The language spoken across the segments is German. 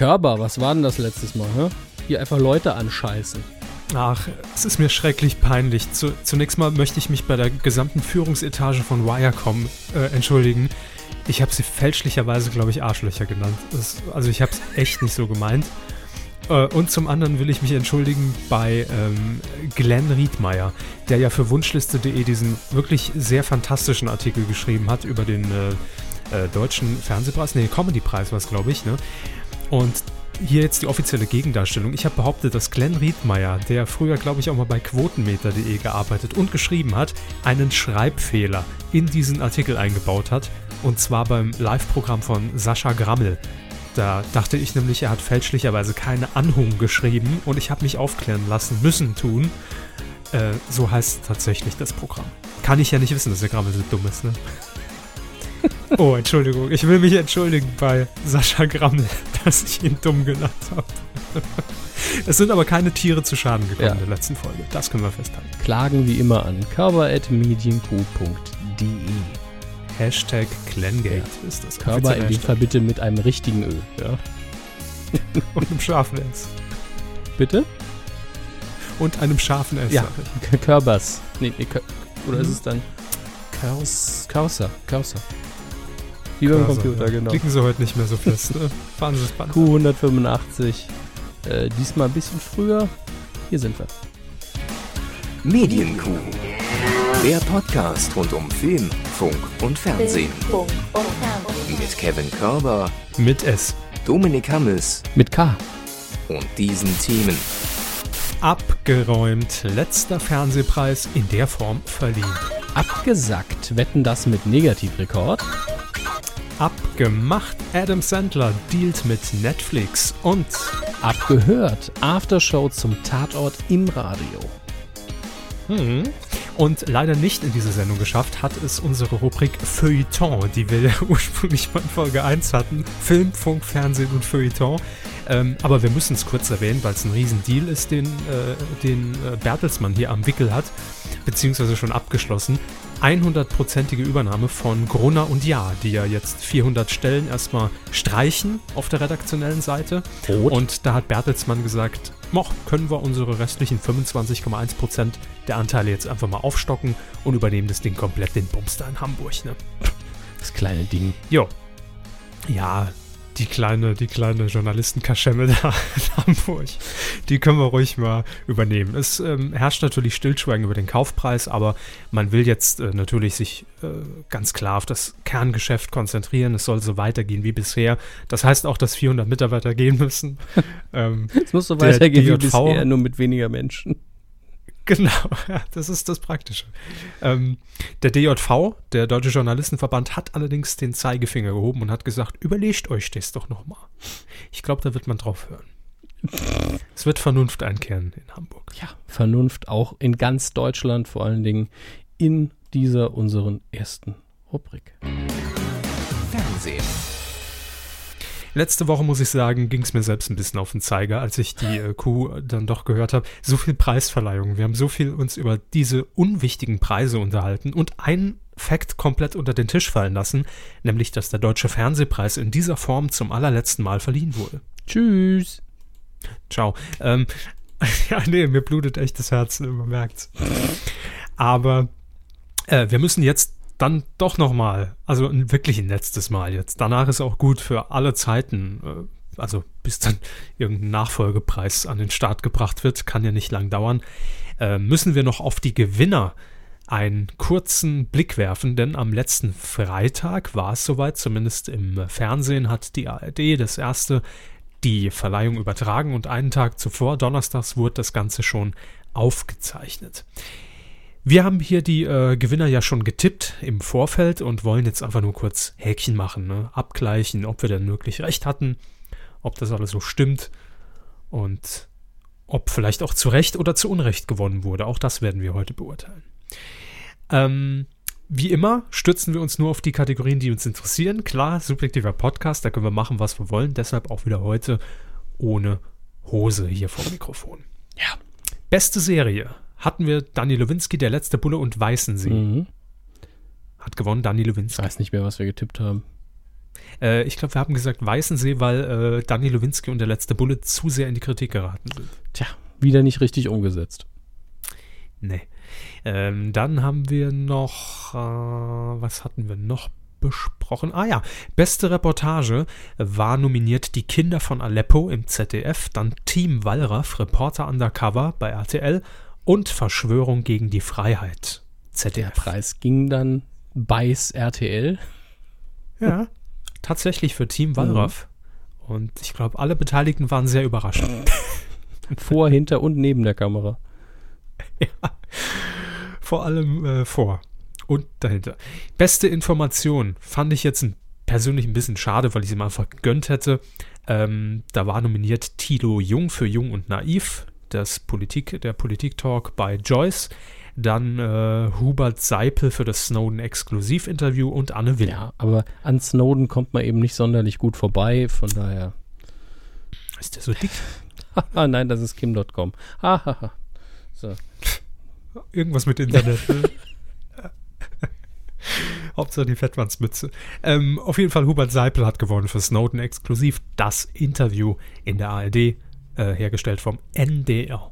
Körper, was war denn das letztes Mal? Hä? Hier einfach Leute anscheißen. Ach, es ist mir schrecklich peinlich. Zu, zunächst mal möchte ich mich bei der gesamten Führungsetage von Wirecom äh, entschuldigen. Ich habe sie fälschlicherweise, glaube ich, Arschlöcher genannt. Das, also ich habe es echt nicht so gemeint. Äh, und zum anderen will ich mich entschuldigen bei ähm, Glenn Riedmeier, der ja für Wunschliste.de diesen wirklich sehr fantastischen Artikel geschrieben hat über den äh, äh, deutschen Fernsehpreis, nee, Comedypreis war es, glaube ich, ne? Und hier jetzt die offizielle Gegendarstellung. Ich habe behauptet, dass Glenn Riedmeier, der früher, glaube ich, auch mal bei quotenmeter.de gearbeitet und geschrieben hat, einen Schreibfehler in diesen Artikel eingebaut hat. Und zwar beim Live-Programm von Sascha Grammel. Da dachte ich nämlich, er hat fälschlicherweise keine Anhung geschrieben und ich habe mich aufklären lassen müssen tun. Äh, so heißt tatsächlich das Programm. Kann ich ja nicht wissen, dass der Grammel so dumm ist, ne? Oh, Entschuldigung. Ich will mich entschuldigen bei Sascha Grammel, dass ich ihn dumm genannt habe. Es sind aber keine Tiere zu Schaden gekommen ja. in der letzten Folge. Das können wir festhalten. Klagen wie immer an cover.medienq.de Hashtag Glengate ja. ist das. Körper in dem Fall bitte mit einem richtigen Ö. Ja. Und einem scharfen S. Bitte? Und einem scharfen S. Ja, Körbers. Nee, nee, oder mhm. ist es dann Cursor? Cursor. Wie beim Computer, ja. genau. Klicken Sie heute nicht mehr so fest. Ne? Fahren Sie Band. Q185. Äh, diesmal ein bisschen früher. Hier sind wir. Medienkuh. Der Podcast rund um Film, Funk und Fernsehen. Mit Kevin Körber. Mit S. Dominik Hammes. Mit K. Und diesen Themen. Abgeräumt. Letzter Fernsehpreis in der Form verliehen. Abgesackt. Wetten das mit Negativrekord? Abgemacht. Adam Sandler dealt mit Netflix. Und abgehört. Aftershow zum Tatort im Radio. Hm. Und leider nicht in diese Sendung geschafft hat es unsere Rubrik Feuilleton, die wir ja ursprünglich mal in Folge 1 hatten. Film, Funk, Fernsehen und Feuilleton. Ähm, aber wir müssen es kurz erwähnen, weil es ein Riesendeal ist, den, äh, den äh, Bertelsmann hier am Wickel hat, beziehungsweise schon abgeschlossen. 100%ige Übernahme von Gruner und Ja, die ja jetzt 400 Stellen erstmal streichen auf der redaktionellen Seite. Rot. Und da hat Bertelsmann gesagt, Moch, können wir unsere restlichen 25,1% der Anteile jetzt einfach mal aufstocken und übernehmen das Ding komplett den Bumster in Hamburg, ne? Das kleine Ding. Jo. Ja, die kleine, die kleine Journalistenkaschemme da in Hamburg, die können wir ruhig mal übernehmen. Es ähm, herrscht natürlich Stillschweigen über den Kaufpreis, aber man will jetzt äh, natürlich sich äh, ganz klar auf das Kerngeschäft konzentrieren. Es soll so weitergehen wie bisher. Das heißt auch, dass 400 Mitarbeiter gehen müssen. ähm, es muss so weitergehen wie bisher, nur mit weniger Menschen. Genau, ja, das ist das Praktische. Ähm, der DJV, der Deutsche Journalistenverband, hat allerdings den Zeigefinger gehoben und hat gesagt, überlegt euch das doch nochmal. Ich glaube, da wird man drauf hören. Es wird Vernunft einkehren in Hamburg. Ja, Vernunft auch in ganz Deutschland, vor allen Dingen in dieser unseren ersten Rubrik. Fernsehen. Letzte Woche, muss ich sagen, ging es mir selbst ein bisschen auf den Zeiger, als ich die äh, Kuh dann doch gehört habe. So viel Preisverleihung. Wir haben so viel uns über diese unwichtigen Preise unterhalten und ein Fakt komplett unter den Tisch fallen lassen, nämlich, dass der Deutsche Fernsehpreis in dieser Form zum allerletzten Mal verliehen wurde. Tschüss. Ciao. Ähm, ja, nee, mir blutet echt das Herz, man merkt's. Aber äh, wir müssen jetzt dann doch nochmal, also wirklich ein letztes Mal jetzt. Danach ist auch gut für alle Zeiten, äh, also bis dann irgendein Nachfolgepreis an den Start gebracht wird, kann ja nicht lang dauern, äh, müssen wir noch auf die Gewinner einen kurzen Blick werfen, denn am letzten Freitag war es soweit, zumindest im Fernsehen hat die ARD das erste die Verleihung übertragen und einen Tag zuvor, donnerstags, wurde das Ganze schon aufgezeichnet. Wir haben hier die äh, Gewinner ja schon getippt im Vorfeld und wollen jetzt einfach nur kurz Häkchen machen, ne? abgleichen, ob wir denn wirklich recht hatten, ob das alles so stimmt und ob vielleicht auch zu Recht oder zu Unrecht gewonnen wurde. Auch das werden wir heute beurteilen. Ähm, wie immer stützen wir uns nur auf die Kategorien, die uns interessieren. Klar, subjektiver Podcast, da können wir machen, was wir wollen. Deshalb auch wieder heute ohne Hose hier vor dem Mikrofon. Ja. Beste Serie hatten wir Dani Lewinsky, der letzte Bulle und Weißensee. Mhm. Hat gewonnen, Dani Lewinsky. Ich weiß nicht mehr, was wir getippt haben. Äh, ich glaube, wir haben gesagt Weißensee, weil äh, Dani Lewinsky und der letzte Bullet zu sehr in die Kritik geraten sind. Tja, wieder nicht richtig umgesetzt. Nee. Ähm, dann haben wir noch, äh, was hatten wir noch besprochen? Ah ja, beste Reportage war nominiert Die Kinder von Aleppo im ZDF, dann Team Wallraff, Reporter Undercover bei RTL und Verschwörung gegen die Freiheit. ZDF. Der Preis ging dann Beiß RTL. Ja, tatsächlich für Team Wallraff. Mhm. Und ich glaube, alle Beteiligten waren sehr überrascht. Vor, hinter und neben der Kamera. Ja, vor allem äh, vor und dahinter. Beste Information fand ich jetzt ein, persönlich ein bisschen schade, weil ich sie mal einfach gegönnt hätte. Ähm, da war nominiert Tilo Jung für Jung und Naiv, das Politik, der Politik-Talk bei Joyce. Dann äh, Hubert Seipel für das Snowden-Exklusivinterview und Anne Will. Ja, aber an Snowden kommt man eben nicht sonderlich gut vorbei, von daher. Ist der so dick? Nein, das ist Kim.com. so. Irgendwas mit Internet. Ne? Hauptsache die Fettwandsmütze. Ähm, auf jeden Fall, Hubert Seipel hat gewonnen für Snowden exklusiv das Interview in der ARD, äh, hergestellt vom NDR.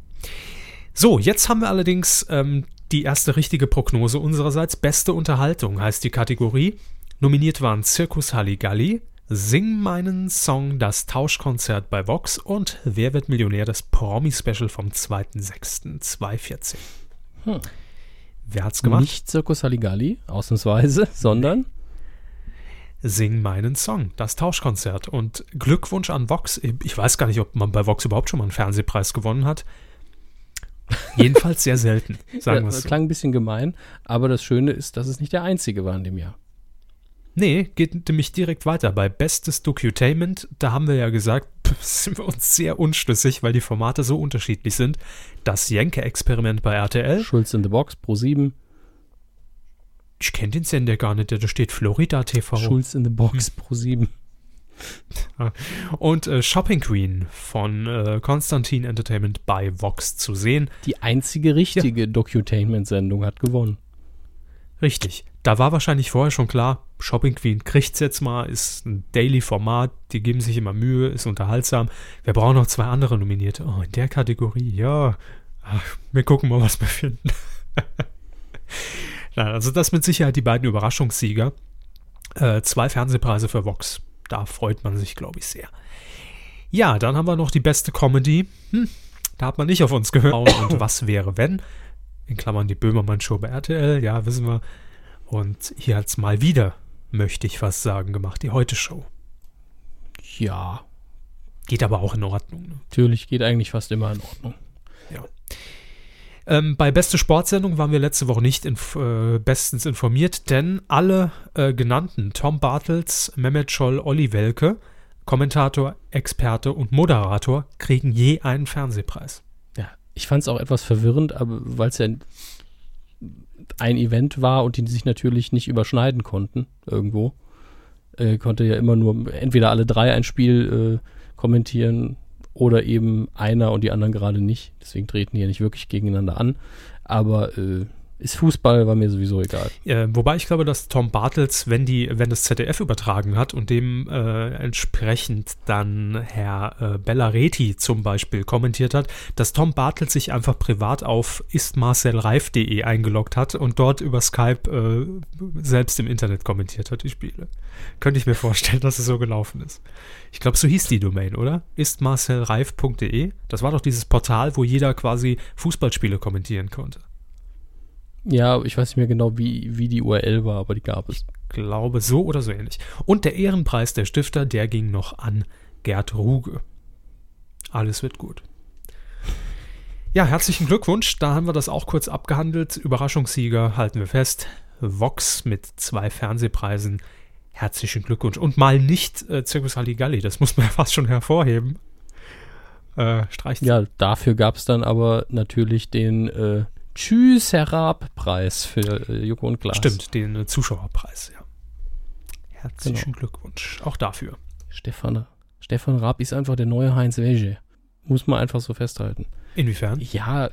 So, jetzt haben wir allerdings ähm, die erste richtige Prognose unsererseits. Beste Unterhaltung heißt die Kategorie. Nominiert waren Circus Halligalli, Sing meinen Song, das Tauschkonzert bei Vox und Wer wird Millionär, das Promi-Special vom 2.6.2014. Hm. Wer hat's gemacht? Nicht Circus Halligalli, ausnahmsweise, sondern Sing meinen Song, das Tauschkonzert. Und Glückwunsch an Vox. Ich weiß gar nicht, ob man bei Vox überhaupt schon mal einen Fernsehpreis gewonnen hat. Jedenfalls sehr selten, sagen wir es. Klang ein bisschen gemein, aber das Schöne ist, dass es nicht der einzige war in dem Jahr. Nee, geht nämlich direkt weiter. Bei Bestes Docutainment, da haben wir ja gesagt, sind wir uns sehr unschlüssig, weil die Formate so unterschiedlich sind. Das Jenke-Experiment bei RTL. Schulz in the Box, Pro 7. Ich kenne den Sender gar nicht, da steht Florida TV. Schulz in the Box, hm. Pro 7. Und äh, Shopping Queen von äh, Konstantin Entertainment bei Vox zu sehen. Die einzige richtige ja. Docutainment-Sendung hat gewonnen. Richtig. Da war wahrscheinlich vorher schon klar, Shopping Queen kriegt's jetzt mal, ist ein Daily-Format, die geben sich immer Mühe, ist unterhaltsam. Wir brauchen noch zwei andere Nominierte. Oh, in der Kategorie, ja. Ach, wir gucken mal, was wir finden. Also das mit Sicherheit die beiden Überraschungssieger. Äh, zwei Fernsehpreise für Vox. Da freut man sich, glaube ich, sehr. Ja, dann haben wir noch die beste Comedy. Hm, da hat man nicht auf uns gehört. Und was wäre, wenn? In Klammern die Böhmermann-Show bei RTL, ja, wissen wir. Und hier hat es mal wieder, möchte ich fast sagen, gemacht, die Heute-Show. Ja. Geht aber auch in Ordnung. Ne? Natürlich geht eigentlich fast immer in Ordnung. Ja. Ähm, bei Beste Sportsendung waren wir letzte Woche nicht inf äh, bestens informiert, denn alle äh, genannten, Tom Bartels, Mehmet Scholl, Olli Welke, Kommentator, Experte und Moderator, kriegen je einen Fernsehpreis. Ja, ich fand es auch etwas verwirrend, aber weil es ja ein Event war und die sich natürlich nicht überschneiden konnten irgendwo. Äh, konnte ja immer nur entweder alle drei ein Spiel äh, kommentieren oder eben einer und die anderen gerade nicht. Deswegen treten die ja nicht wirklich gegeneinander an. Aber äh, ist Fußball, war mir sowieso egal. Äh, wobei ich glaube, dass Tom Bartels, wenn die, wenn das ZDF übertragen hat und dem äh, entsprechend dann Herr äh, Bellareti zum Beispiel kommentiert hat, dass Tom Bartels sich einfach privat auf istmarcelreif.de eingeloggt hat und dort über Skype äh, selbst im Internet kommentiert hat, die Spiele. Könnte ich mir vorstellen, dass es so gelaufen ist. Ich glaube, so hieß die Domain, oder? istmarcelreif.de. Das war doch dieses Portal, wo jeder quasi Fußballspiele kommentieren konnte. Ja, ich weiß nicht mehr genau, wie, wie die URL war, aber die gab es. Ich glaube, so oder so ähnlich. Und der Ehrenpreis der Stifter, der ging noch an Gerd Ruge. Alles wird gut. Ja, herzlichen Glückwunsch. Da haben wir das auch kurz abgehandelt. Überraschungssieger halten wir fest. Vox mit zwei Fernsehpreisen. Herzlichen Glückwunsch. Und mal nicht äh, Circus Halligalli, das muss man ja fast schon hervorheben. Äh, ja, dafür gab es dann aber natürlich den äh, Tschüss, Herr Raab-Preis für äh, Joko und Klaas. Stimmt, den äh, Zuschauerpreis, ja. Herzlichen genau. Glückwunsch, auch dafür. Stefan, Stefan Raab ist einfach der neue Heinz Wege. Muss man einfach so festhalten. Inwiefern? Ja,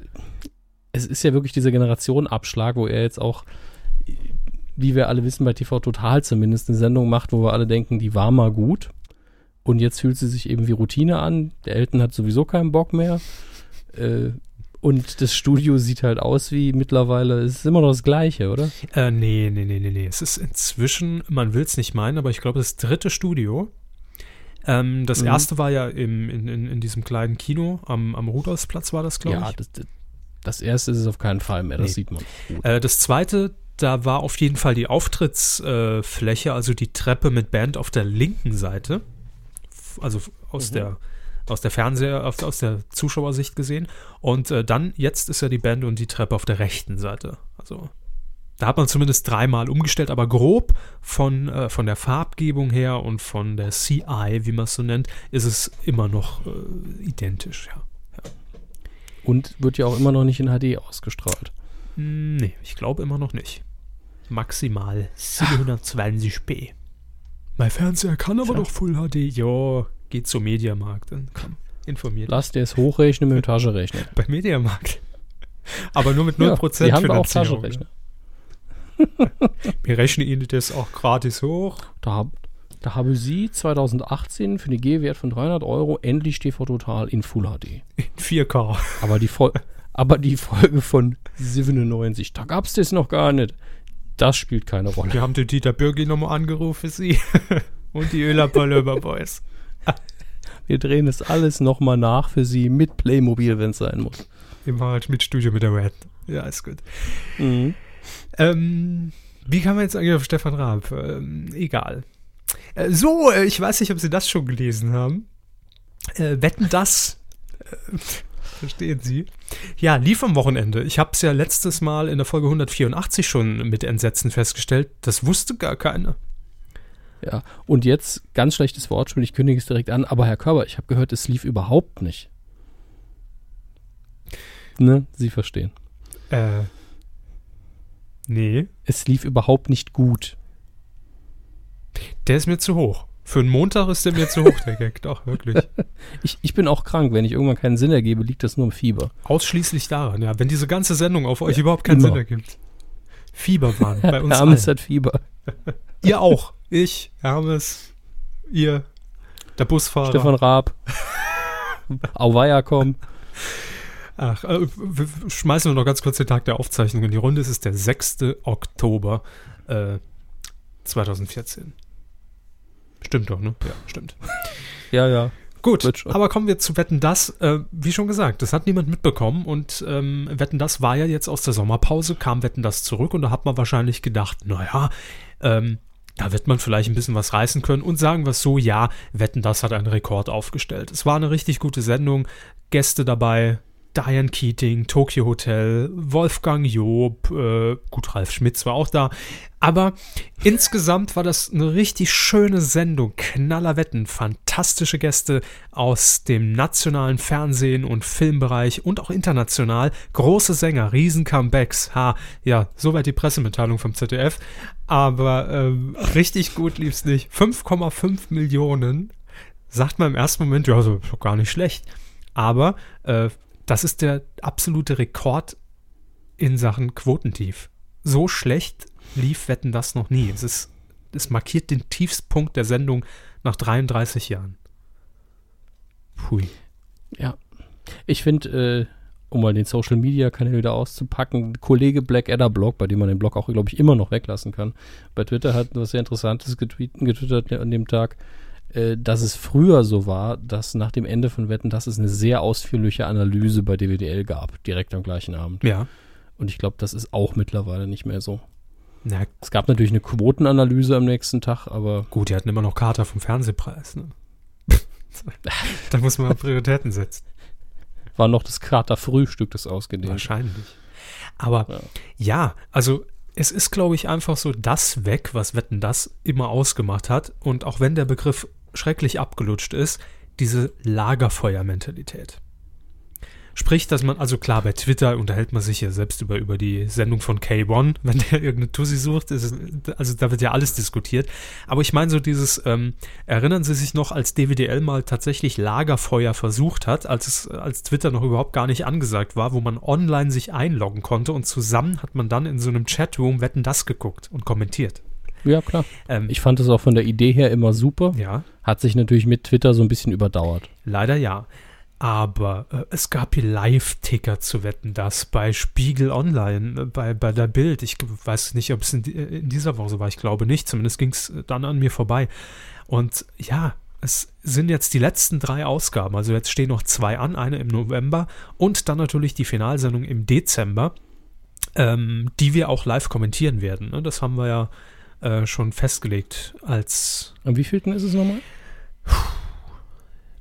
es ist ja wirklich dieser Generationenabschlag, wo er jetzt auch wie wir alle wissen, bei TV Total zumindest eine Sendung macht, wo wir alle denken, die war mal gut. Und jetzt fühlt sie sich eben wie Routine an. Der Elton hat sowieso keinen Bock mehr. Äh, und das Studio sieht halt aus wie mittlerweile, es ist immer noch das Gleiche, oder? Äh, nee, nee, nee, nee, nee. Es ist inzwischen, man will es nicht meinen, aber ich glaube, das dritte Studio. Ähm, das Mhm. erste war ja im, in, in, in diesem kleinen Kino am, am Rudolfsplatz war das, glaube Ja, ich. das, das, das erste ist es auf keinen Fall mehr, das Nee. sieht man. Äh, das zweite, da war auf jeden Fall die Auftrittsfläche, äh, also die Treppe mit Band auf der linken Seite. Also aus Mhm. der aus der Fernseher, aus, aus der Zuschauersicht gesehen. Und äh, dann, jetzt ist ja die Band und die Treppe auf der rechten Seite. Also da hat man zumindest dreimal umgestellt, aber grob von, äh, von der Farbgebung her und von der CI, wie man es so nennt, ist es immer noch äh, identisch, ja. Und wird ja auch immer noch nicht in HD ausgestrahlt. Hm, Nee, ich glaube immer noch nicht. Maximal 720p. Mein Fernseher kann aber Tja. doch Full HD. Ja, geht zum Mediamarkt. Dann komm, informiert. Lass dir es hochrechnen mit dem Taschenrechner. Bei Mediamarkt. Aber nur mit 0% Ja, die haben wir auch Finanzierung. Taschenrechner. Wir rechnen Ihnen das auch gratis hoch. Da, da habe sie 2018 für einen G-Wert von 300 Euro endlich TV Total in Full HD. In 4K. Aber die, Fol aber die Folge von 97, da gab es das noch gar nicht. Das spielt keine Rolle. Wir haben den Dieter Bürgi nochmal angerufen, Sie. Und die Ölapalöber Boys. Wir drehen das alles nochmal nach für sie mit Playmobil, wenn es sein muss. Im Harald Schmidt Studio mit der Red. Ja, ist gut. Mhm. Ähm, wie kann man jetzt eigentlich auf Stefan Raab? Ähm, egal. Äh, so, äh, ich weiß nicht, ob Sie das schon gelesen haben. Äh, wetten das? Äh, verstehen Sie? Ja, lief am Wochenende. Ich habe es ja letztes Mal in der Folge 184 schon mit Entsetzen festgestellt. Das wusste gar keiner. Ja, und jetzt ganz schlechtes Wortspiel, ich kündige es direkt an, aber Herr Körber, ich habe gehört, es lief überhaupt nicht. Ne, Sie verstehen. Äh, nee, Es lief überhaupt nicht gut. der ist mir zu hoch. Für einen Montag ist der mir zu hoch, der Gag. Doch, wirklich. Ich, ich bin auch krank, wenn ich irgendwann keinen Sinn ergebe, liegt das nur im Fieber. Ausschließlich daran, ja. Wenn diese ganze Sendung auf euch überhaupt keinen immer. Sinn ergibt. Fieberwahn bei uns Hermes hat Fieber. Ihr auch. Ich, Hermes, ihr, der Busfahrer. Stefan Raab. Auweia komm. Ach, äh, schmeißen wir noch ganz kurz den Tag der Aufzeichnung in die Runde. Es ist der 6. Oktober äh, 2014. Stimmt doch, ne? Ja, stimmt. Ja, ja. Gut, aber kommen wir zu Wetten das. Äh, wie schon gesagt, das hat niemand mitbekommen und ähm, Wetten das war ja jetzt aus der Sommerpause, kam Wetten das zurück und da hat man wahrscheinlich gedacht, naja, ähm, da wird man vielleicht ein bisschen was reißen können und sagen wir es so, ja, Wetten das hat einen Rekord aufgestellt. Es war eine richtig gute Sendung, Gäste dabei, Diane Keating, Tokyo Hotel, Wolfgang Job, äh, gut, Ralf Schmitz war auch da. Aber insgesamt war das eine richtig schöne Sendung. Knaller Wetten, fantastische Gäste aus dem nationalen Fernsehen und Filmbereich und auch international. Große Sänger, Riesen-Comebacks. Ha, ja, soweit die Pressemitteilung vom ZDF. Aber ähm, richtig gut lief's nicht. 5,5 Millionen. Sagt man im ersten Moment, ja, so gar nicht schlecht. Aber äh, das ist der absolute Rekord in Sachen Quotentief. So schlecht lief Wetten das noch nie. Es ist, es markiert den Tiefstpunkt der Sendung nach 33 Jahren. Pui. Ja. Ich finde, äh, um mal den Social Media Kanal wieder auszupacken, Kollege Blackadder Blog, bei dem man den Blog auch, glaube ich, immer noch weglassen kann, bei Twitter hat was sehr Interessantes getwittert an dem Tag, äh, dass es früher so war, dass nach dem Ende von Wetten, dass es eine sehr ausführliche Analyse bei DWDL gab, direkt am gleichen Abend. Ja. Und ich glaube, das ist auch mittlerweile nicht mehr so. Na Es gab natürlich eine Quotenanalyse am nächsten Tag, aber gut, die hatten immer noch Kater vom Fernsehpreis. Ne? da muss man Prioritäten setzen. war noch das Krater-Frühstück, das ausgedehnt. Wahrscheinlich. Aber Ja. ja. also es ist, glaube ich, einfach so das weg, was Wetten das immer ausgemacht hat. Und auch wenn der Begriff schrecklich abgelutscht ist, diese Lagerfeuermentalität. Sprich, dass man, also klar, bei Twitter unterhält man sich ja selbst über, über die Sendung von K1, wenn der irgendeine Tussi sucht, ist, also da wird ja alles diskutiert. Aber ich meine so dieses, ähm, erinnern Sie sich noch, als DWDL mal tatsächlich Lagerfeuer versucht hat, als es, als Twitter noch überhaupt gar nicht angesagt war, wo man online sich einloggen konnte und zusammen hat man dann in so einem Chatroom Wetten das geguckt und kommentiert. Ja, klar. Ähm, Ich fand es auch von der Idee her immer super. ja, Hat sich natürlich mit Twitter so ein bisschen überdauert. Leider ja. Aber äh, es gab hier Live-Ticker zu wetten, das bei Spiegel Online, äh, bei, bei der Bild. Ich weiß nicht, ob es in, äh, in dieser Woche so war. Ich glaube nicht. Zumindest ging es dann an mir vorbei. Und ja, es sind jetzt die letzten drei Ausgaben. Also jetzt stehen noch zwei an. Eine im November und dann natürlich die Finalsendung im Dezember, ähm, die wir auch live kommentieren werden. Ne? Das haben wir ja äh, schon festgelegt als Am wievielten ist es nochmal?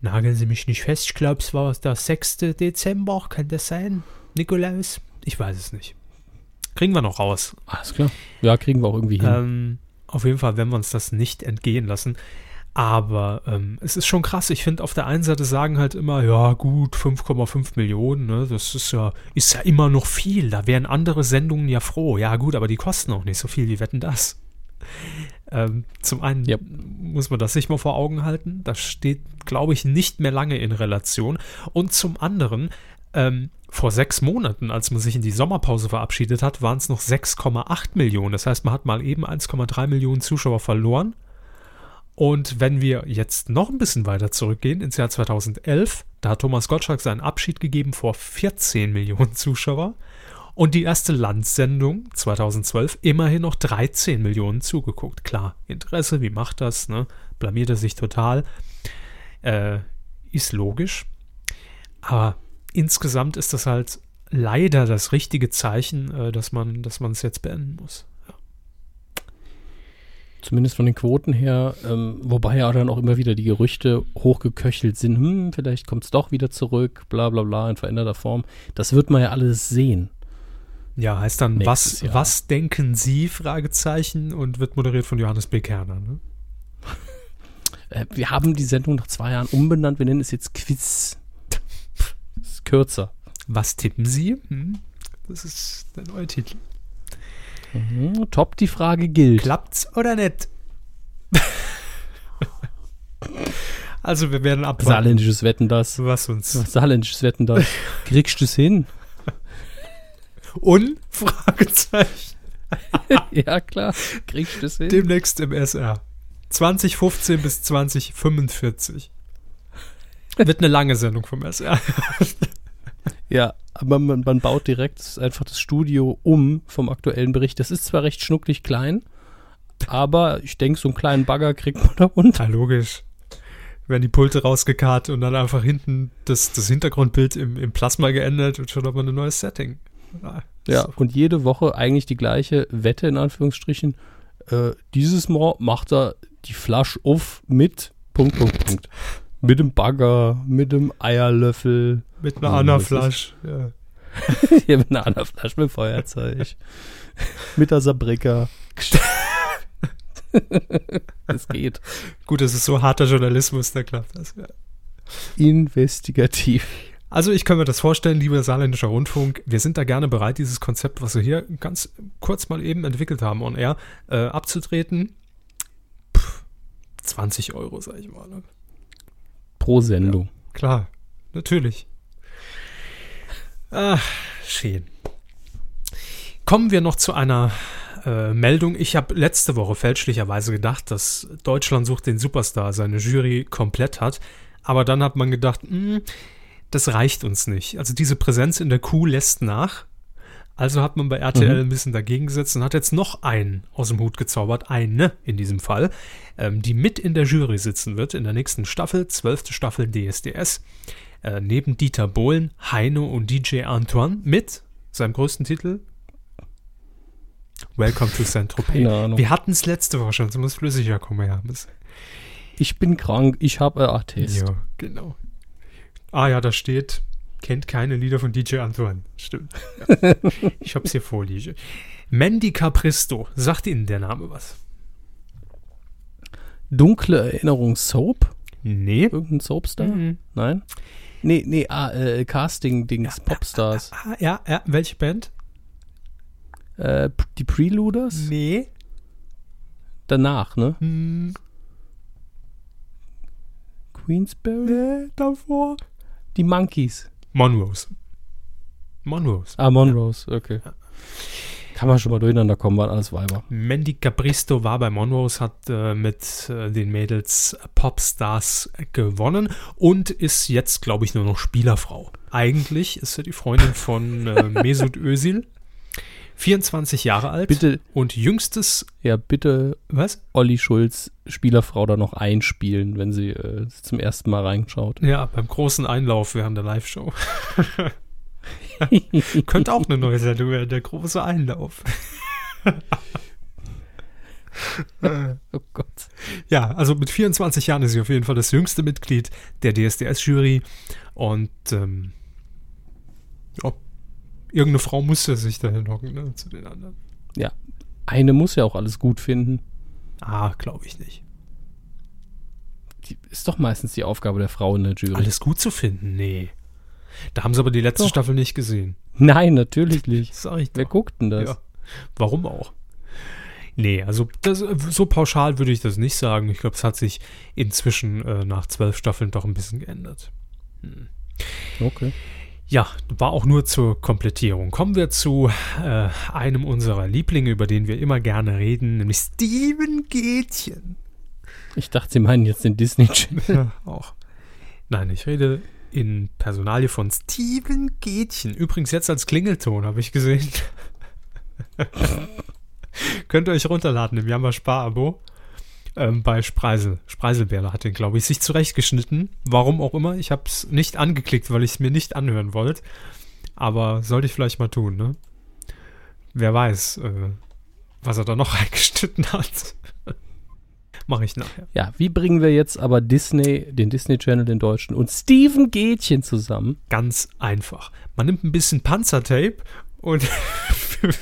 Nageln Sie mich nicht fest. Ich glaube, es war der 6. Dezember. Kann das sein? Nikolaus? Ich weiß es nicht. Kriegen wir noch raus. Alles klar. Ja, kriegen wir auch irgendwie hin. Ähm, auf jeden Fall werden wir uns das nicht entgehen lassen. Aber ähm, es ist schon krass. Ich finde, auf der einen Seite sagen halt immer, ja gut, 5,5 Millionen, ne, das ist ja, ist ja immer noch viel. Da wären andere Sendungen ja froh. Ja gut, aber die kosten auch nicht so viel. Die wetten das. Ähm, zum einen Ja. muss man das sich mal vor Augen halten. Das steht, glaube ich, nicht mehr lange in Relation. Und zum anderen, ähm, vor sechs Monaten, als man sich in die Sommerpause verabschiedet hat, waren es noch 6,8 Millionen. Das heißt, man hat mal eben 1,3 Millionen Zuschauer verloren. Und wenn wir jetzt noch ein bisschen weiter zurückgehen, ins Jahr 2011, da hat Thomas Gottschalk seinen Abschied gegeben vor 14 Millionen Zuschauer. Und die erste Landsendung 2012 immerhin noch 13 Millionen zugeguckt. Klar, Interesse, wie macht das? Ne? Blamiert er sich total? Äh, ist logisch. Aber insgesamt ist das halt leider das richtige Zeichen, äh, dass man es jetzt beenden muss. Zumindest von den Quoten her, ähm, wobei ja dann auch immer wieder die Gerüchte hochgeköchelt sind, hm, vielleicht kommt es doch wieder zurück, bla bla bla, in veränderter Form. Das wird man ja alles sehen. Ja, heißt dann, was, Jahr. was denken Sie? Fragezeichen und wird moderiert von Johannes B. Kerner. Ne? Äh, wir haben die Sendung nach zwei Jahren umbenannt, wir nennen es jetzt Quiz. Das ist kürzer. Was tippen Sie? Hm? Das ist der neue Titel. Mhm, top, die Frage gilt. Klappt's oder nicht? also wir werden abwarten, Saarländisches Wetten das. was uns Saarländisches Wetten das. Kriegst du es hin? Und Fragezeichen ja, klar. Kriegst du es hin? demnächst im SR. 2015 bis 2045. Wird eine lange Sendung vom SR. Ja, aber man, man baut direkt einfach das Studio um vom aktuellen Bericht. Das ist zwar recht schnucklig klein, aber ich denke, so einen kleinen Bagger kriegt man da unter. Ja, logisch. Werden die Pulte rausgekarrt und dann einfach hinten das, das Hintergrundbild im, im Plasma geändert und schon hat man ein neues Setting. Ja, und jede Woche eigentlich die gleiche Wette in Anführungsstrichen. Äh, dieses Mal macht er die Flasche auf mit Punkt, Punkt, Punkt. Mit dem Bagger, mit dem Eierlöffel. Mit einer Ja, anderen das ist- Flasche. Ja. Hier mit einer anderen Flasche mit Feuerzeug. mit der Sabrika. Es geht. Gut, das ist so harter Journalismus, da klappt das. Ja. Investigativ. Also ich kann mir das vorstellen, lieber saarländischer Rundfunk, wir sind da gerne bereit, dieses Konzept, was wir hier ganz kurz mal eben entwickelt haben, on air, äh, abzutreten. Pff, 20 Euro, sag ich mal. Ne? Pro Sendung. Klar, natürlich. Ach, schön. Kommen wir noch zu einer äh, Meldung. Ich habe letzte Woche fälschlicherweise gedacht, dass Deutschland sucht den Superstar seine Jury komplett hat. Aber dann hat man gedacht, hm, das reicht uns nicht. Also diese Präsenz in der Kuh lässt nach. Also hat man bei RTL ein bisschen dagegen gesetzt und hat jetzt noch einen aus dem Hut gezaubert, eine in diesem Fall, ähm, die mit in der Jury sitzen wird in der nächsten Staffel, zwölfte Staffel DSDS. Äh, neben Dieter Bohlen, Heino und DJ Antoine mit seinem größten Titel Welcome to Saint-Tropez. Wir hatten es letzte Woche schon, es muss flüssiger kommen, ja. Das- Ich bin krank, ich habe Attest. Ja, genau. Ah ja, da steht, kennt keine Lieder von DJ Antoine. Stimmt. Ja. ich hab's hier vorliegen. Mandy Capristo, sagt Ihnen der Name was? Dunkle Erinnerung Soap? Nee. Irgendein Soapstar? Mhm. Nein? Nee, nee, ah, äh, Casting-Dings, Popstars. Ah, ja, ja, welche Band? Äh, die Preluders? Nee. Danach, ne? Hm, Queensberry? nee, davor. Die Monkeys. Monrose. Monrose. Ah, Monrose, okay. Kann man schon mal durcheinander kommen, waren alles Weiber. Mandy Capristo war bei Monrose, hat äh, mit äh, den Mädels Popstars gewonnen und ist jetzt, glaube ich, nur noch Spielerfrau. Eigentlich ist sie die Freundin von äh, Mesut Özil. 24 Jahre alt Bitte, und jüngstes, ja, bitte was? Olli Schulz Spielerfrau da noch einspielen, wenn sie äh, zum ersten Mal reinschaut. Ja, beim großen Einlauf während der Live-Show. Könnte auch eine neue Sendung werden, der große Einlauf. oh Gott. Ja, also mit 24 Jahren ist sie auf jeden Fall das jüngste Mitglied der DSDS-Jury. Und ähm, ja, irgendeine Frau musste sich dahin hocken, ne, zu den anderen. Eine muss ja auch alles gut finden. Ah, glaube ich nicht. Die ist doch meistens die Aufgabe der Frau in der Jury. Alles gut zu finden? Nee. Da haben sie aber die letzte Doch. Staffel nicht gesehen. Nein, natürlich nicht. Sag ich Wer guckt denn das? Ja. Warum auch? Nee, also das, so pauschal würde ich das nicht sagen. Ich glaube, es hat sich inzwischen äh, nach zwölf Staffeln doch ein bisschen geändert. Hm. Okay. Ja, war auch nur zur Komplettierung. Kommen wir zu äh, einem unserer Lieblinge, über den wir immer gerne reden, nämlich Steven Gätchen. Ich dachte, Sie meinen jetzt den Disney Channel. Ja, auch. Nein, ich rede in Personalie von Steven Gätchen. Übrigens jetzt als Klingelton, habe ich gesehen. Könnt ihr euch runterladen im Jammer Spar-Abo. Ähm, bei Spreisel. Spreiselbärle hat den, glaube ich, sich zurechtgeschnitten. Warum auch immer. Ich habe es nicht angeklickt, weil ich es mir nicht anhören wollte. Aber sollte ich vielleicht mal tun, ne? Wer weiß, äh, was er da noch reingeschnitten hat. Mache ich nachher. Ja, wie bringen wir jetzt aber Disney, den Disney Channel, den deutschen, und Steven Gätchen zusammen? Ganz einfach. Man nimmt ein bisschen Panzertape und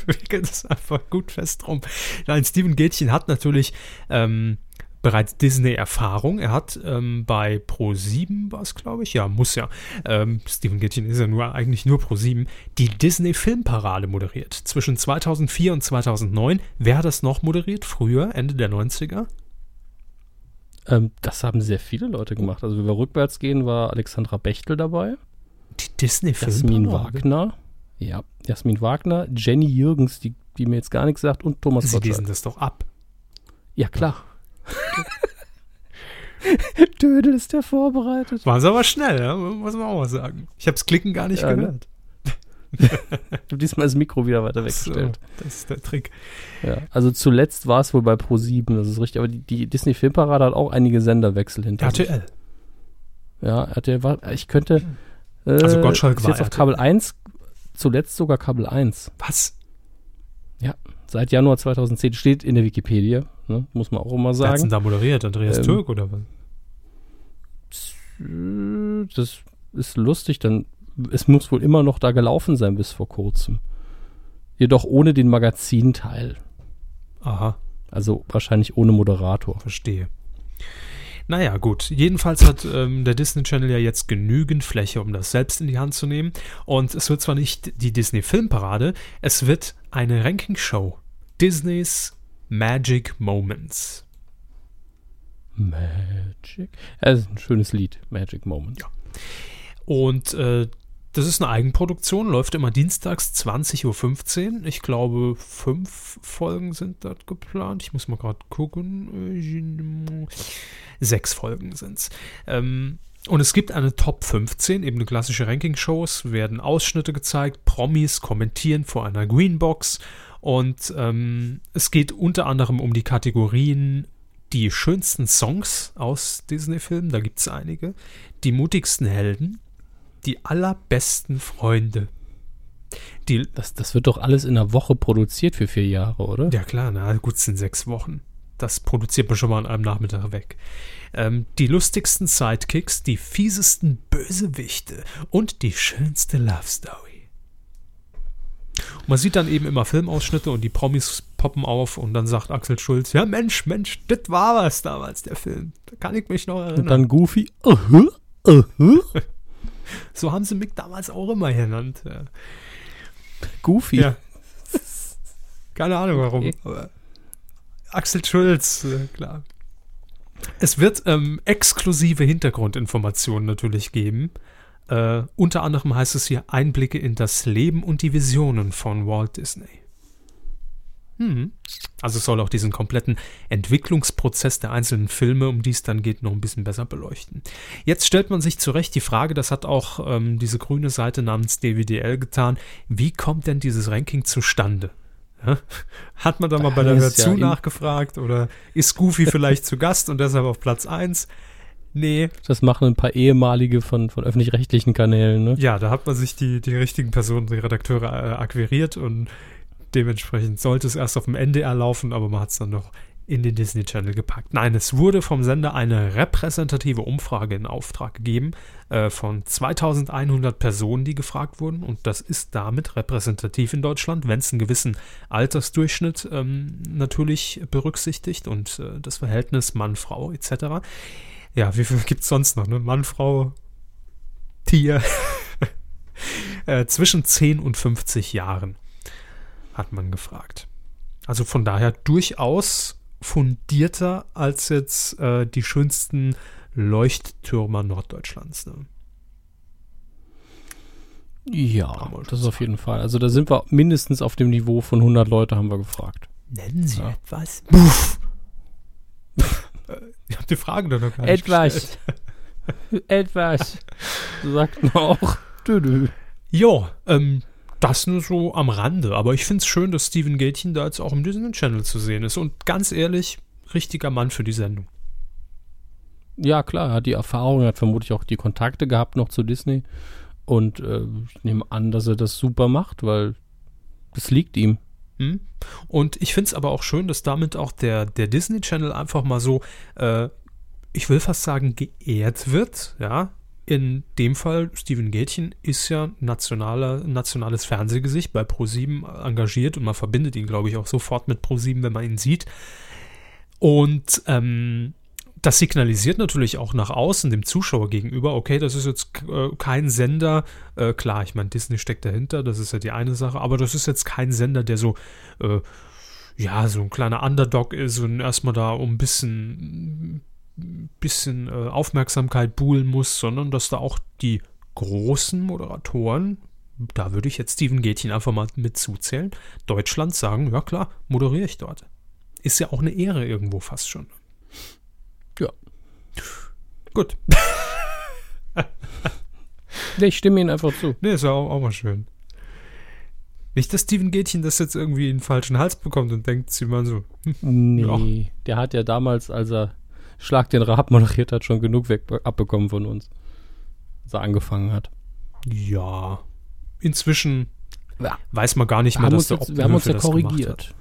wickelt es einfach gut fest rum. Nein, Steven Gätchen hat natürlich ähm, bereits Disney-Erfahrung. Er hat ähm, bei Pro7 war es, glaube ich, ja, muss ja. Ähm, Steven Gätchen ist ja nur eigentlich nur Pro7, die Disney-Filmparade moderiert. Zwischen 2004 und 2009. Wer hat das noch moderiert? Früher, Ende der 90er? Ähm, das haben sehr viele Leute gemacht. Also, wenn wir rückwärts gehen, war Alexandra Bechtel dabei, Die Disney-Filmparade. Jasmin Wagner. Ja, Jasmin Wagner, Jenny Jürgens, die, die mir jetzt gar nichts sagt, und Thomas Sie lesen das doch ab. Ja, klar. Dödel ist der vorbereitet. Waren sie aber schnell, ja? muss man auch mal sagen. Ich habe das Klicken gar nicht Ja, ne? gehört. Ich habe diesmal das Mikro wieder weiter weggestellt. So, das ist der Trick. Ja, also zuletzt war es wohl bei Pro7, das ist richtig. Aber die, die Disney Filmparade hat auch einige Senderwechsel hinter sich. RTL. Ja, RTL war, ich könnte. Äh, Also Gottschalk ist war jetzt auf RTL. Kabel 1, zuletzt sogar Kabel 1. Was? Seit Januar 2010 steht in der Wikipedia, ne, muss man auch immer Wer hat's denn sagen. da moderiert? Andreas Ähm, Türk oder was? Das ist lustig, dann es muss wohl immer noch da gelaufen sein bis vor kurzem. Jedoch ohne den Magazinteil. Aha, Also wahrscheinlich ohne Moderator. verstehe. Naja, gut. Jedenfalls hat ähm, der Disney Channel ja jetzt genügend Fläche, um das selbst in die Hand zu nehmen. Und es wird zwar nicht die Disney Filmparade, es wird eine Ranking-Show. Disneys Magic Moments. Magic. Ja, das ist ein schönes Lied. Magic Moment. Ja. Und äh, das ist eine Eigenproduktion, läuft immer dienstags 20.15 Uhr. Ich glaube, fünf Folgen sind dort geplant. Ich muss mal gerade gucken. Sechs Folgen sind es. Ähm, und es gibt eine Top 15, eben eine klassische Ranking-Show. Es werden Ausschnitte gezeigt, Promis kommentieren vor einer Greenbox. Und ähm, es geht unter anderem um die Kategorien die schönsten Songs aus Disney-Filmen, da gibt es einige, die mutigsten Helden, die allerbesten Freunde. Die, Das, das wird doch alles in einer Woche produziert für vier Jahre, oder? ja klar, na gut, es sind sechs Wochen. Das produziert man schon mal an einem Nachmittag weg. Ähm, die lustigsten Sidekicks, die fiesesten Bösewichte und die schönste Love Story. Und man sieht dann eben immer Filmausschnitte und die Promis poppen auf und dann sagt Axel Schulz, ja Mensch, Mensch, das war was damals, der Film. Da kann ich mich noch erinnern. Und dann Goofy. Uh -huh, uh -huh. So haben sie Mick damals auch immer genannt. Ja. Goofy. Ja. Keine Ahnung warum. Okay. Axel Schulz, äh, klar. Es wird ähm, exklusive Hintergrundinformationen natürlich geben. Äh, unter anderem heißt es hier Einblicke in das Leben und die Visionen von Walt Disney. Hm. Also es soll auch diesen kompletten Entwicklungsprozess der einzelnen Filme, um die es dann geht, noch ein bisschen besser beleuchten. Jetzt stellt man sich zurecht die Frage, das hat auch ähm, diese grüne Seite namens DWDL getan, wie kommt denn dieses Ranking zustande? Ja? Hat man da mal bei der Dazu ja nachgefragt oder ist Goofy vielleicht zu Gast und deshalb auf Platz 1? Nee. Das machen ein paar ehemalige von, von öffentlich-rechtlichen Kanälen, ne? Ja, da hat man sich die, die richtigen Personen, die Redakteure äh, akquiriert und dementsprechend sollte es erst auf dem NDR laufen, aber man hat es dann noch in den Disney Channel gepackt. Nein, es wurde vom Sender eine repräsentative Umfrage in Auftrag gegeben äh, von 2100 Personen, die gefragt wurden. Und das ist damit repräsentativ in Deutschland, wenn es einen gewissen Altersdurchschnitt ähm, natürlich berücksichtigt und äh, das Verhältnis Mann-Frau etc. Ja, wie viel gibt es sonst noch? Ne? Mann, Frau, Tier. äh, zwischen 10 und 50 Jahren hat man gefragt. Also von daher durchaus fundierter als jetzt äh, die schönsten Leuchttürmer Norddeutschlands. Ne? Ja, das ist auf jeden Fall. Also da sind wir mindestens auf dem Niveau von 100 Leute, haben wir gefragt. Nennen Sie ja. etwas? Puff. Ich habe die Frage doch noch gar nicht Etwas. etwas. Sagt man auch. Jo, ähm, das nur so am Rande. Aber ich finde es schön, dass Steven Gätchen da jetzt auch im Disney Channel zu sehen ist. Und ganz ehrlich, richtiger Mann für die Sendung. Ja, klar, er hat die Erfahrung, er hat vermutlich auch die Kontakte gehabt noch zu Disney. Und äh, ich nehme an, dass er das super macht, weil das liegt ihm. Hm? Und ich finde es aber auch schön, dass damit auch der, der Disney Channel einfach mal so, äh, ich will fast sagen, geehrt wird, ja, in dem Fall, Steven Gätchen ist ja nationaler, nationales Fernsehgesicht bei ProSieben engagiert und man verbindet ihn, glaube ich, auch sofort mit ProSieben, wenn man ihn sieht. Und ähm, das signalisiert natürlich auch nach außen dem Zuschauer gegenüber, okay, das ist jetzt äh, kein Sender, äh, klar, ich meine, Disney steckt dahinter, das ist ja die eine Sache, aber das ist jetzt kein Sender, der so, äh, ja, so ein kleiner Underdog ist und erstmal da um ein bisschen bisschen äh, Aufmerksamkeit buhlen muss, sondern dass da auch die großen Moderatoren, da würde ich jetzt Steven Gätchen einfach mal mit zuzählen, Deutschland sagen, ja klar, moderiere ich dort. Ist ja auch eine Ehre irgendwo fast schon. Ja. Gut. ich stimme Ihnen einfach zu. Nee, ist ja auch, auch mal schön. Nicht, dass Steven Gätchen das jetzt irgendwie in den falschen Hals bekommt und denkt, sie mal so. Hm, nee, ja. der hat ja damals, als er Schlag den Rab moderiert hat, schon genug weg, abbekommen von uns. Als er angefangen hat. Ja. Inzwischen ja. weiß man gar nicht mehr, dass der jetzt, Wir haben uns ja korrigiert.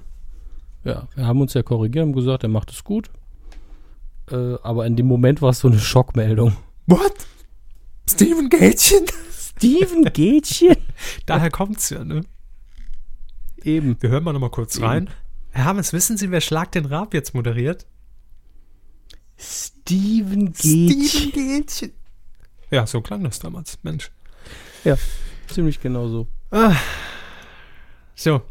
Ja, wir haben uns ja korrigiert und gesagt, er macht es gut. Äh, aber in dem Moment war es so eine Schockmeldung. What? Steven Gätchen? Steven Gätchen? Daher kommt's ja, ne? Eben. Wir hören mal noch mal kurz Eben. rein. Herr Hammes, wissen Sie, wer Schlag den Rab jetzt moderiert? Steven Gätchen. Steven Gätchen. Ja, so klang das damals, Mensch. Ja, ziemlich genau so. Ah. So,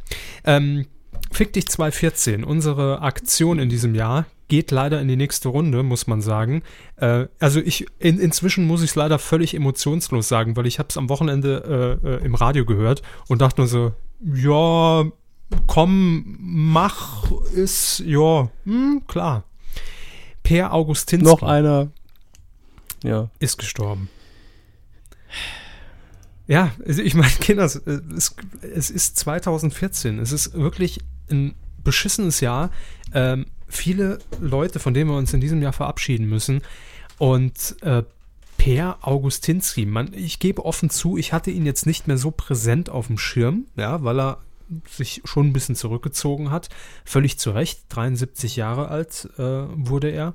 ähm, Fick dich 214, unsere Aktion in diesem Jahr geht leider in die nächste Runde, muss man sagen. Äh, also ich in, inzwischen muss ich es leider völlig emotionslos sagen, weil ich habe es am Wochenende äh, äh, im Radio gehört und dachte nur so, ja, komm, mach es, ja, hm, klar. Per Augustinski. Noch einer. Ja. Ist gestorben. Ja, ich meine, Kinder, es, es, ist 2014. Es ist wirklich ein beschissenes Jahr. Ähm, viele Leute, von denen wir uns in diesem Jahr verabschieden müssen. Und äh, Per Augustinski, man, ich gebe offen zu, ich hatte ihn jetzt nicht mehr so präsent auf dem Schirm, ja, weil er sich schon ein bisschen zurückgezogen hat. Völlig zu Recht, 73 Jahre alt äh, wurde er.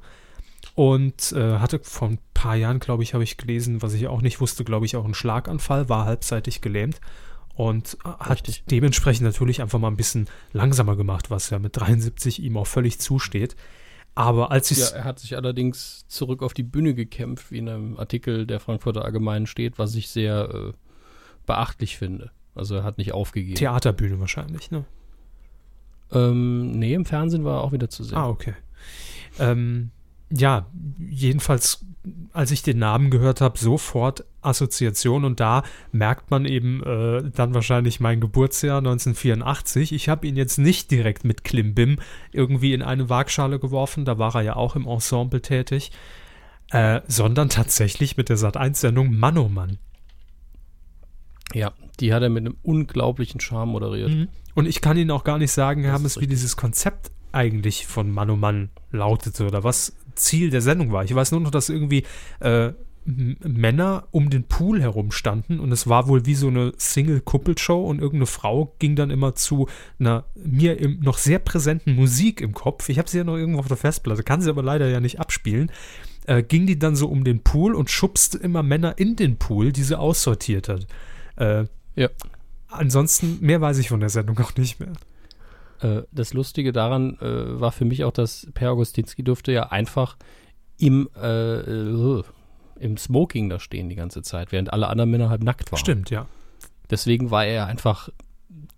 Und äh, hatte vor ein paar Jahren, glaube ich, habe ich gelesen, was ich auch nicht wusste, glaube ich, auch einen Schlaganfall, war halbseitig gelähmt und äh, hat Richtig. dementsprechend natürlich einfach mal ein bisschen langsamer gemacht, was ja mit 73 ihm auch völlig zusteht. Aber als ich Ja, er hat sich allerdings zurück auf die Bühne gekämpft, wie in einem Artikel der Frankfurter Allgemeinen steht, was ich sehr äh, beachtlich finde. Also er hat nicht aufgegeben. Theaterbühne wahrscheinlich, ne? Ähm, nee, im Fernsehen war er auch wieder zu sehen. Ah, okay. Ähm, ja, jedenfalls, als ich den Namen gehört habe, sofort Assoziation und da merkt man eben äh, dann wahrscheinlich mein Geburtsjahr 1984. Ich habe ihn jetzt nicht direkt mit Klimbim irgendwie in eine Waagschale geworfen, da war er ja auch im Ensemble tätig, äh, sondern tatsächlich mit der Sat1-Sendung Mann oh Mann. Ja, die hat er mit einem unglaublichen Charme moderiert. Mhm. Und ich kann Ihnen auch gar nicht sagen, Hermes, ist wie dieses Konzept eigentlich von Mann oh Mann lautete oder was Ziel der Sendung war. Ich weiß nur noch, dass irgendwie äh, Männer um den Pool herum standen und es war wohl wie so eine Single-Kuppelshow und irgendeine Frau ging dann immer zu einer mir im, noch sehr präsenten Musik im Kopf. Ich habe sie ja noch irgendwo auf der Festplatte, kann sie aber leider ja nicht abspielen. Äh, ging die dann so um den Pool und schubste immer Männer in den Pool, die sie aussortiert hat. Äh, Ja. Ansonsten, mehr weiß ich von der Sendung auch nicht mehr. Äh, das Lustige daran äh, war für mich auch, dass Per Augustinski durfte ja einfach im, äh, äh, im Smoking da stehen die ganze Zeit, während alle anderen Männer halb nackt waren. Stimmt, ja. Deswegen war er einfach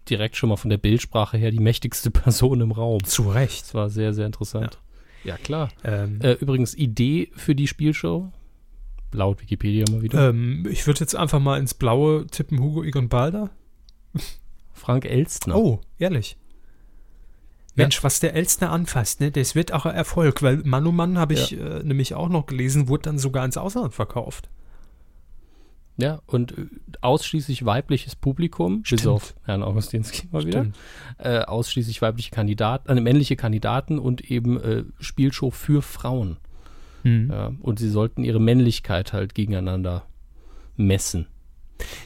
direkt schon mal von der Bildsprache her die mächtigste Person im Raum. Zu Recht. Das war sehr, sehr interessant. Ja, klar. Ähm, Äh, übrigens, Idee für die Spielshow, laut Wikipedia mal wieder, ähm, ich würde jetzt einfach mal ins Blaue tippen, Hugo Egon Balder. Frank Elstner. Oh, ehrlich. Mensch, was der Elstner anfasst, ne, das wird auch ein Erfolg, weil Mann oh Mann habe ich äh, nämlich auch noch gelesen, wurde dann sogar ins Ausland verkauft. Ja, und äh, ausschließlich weibliches Publikum, bis Stimmt. auf Herrn Augustinski mal wieder. Äh, ausschließlich weibliche Kandidaten, äh, männliche Kandidaten und eben äh, Spielshow für Frauen. Hm. Ja, und sie sollten ihre Männlichkeit halt gegeneinander messen.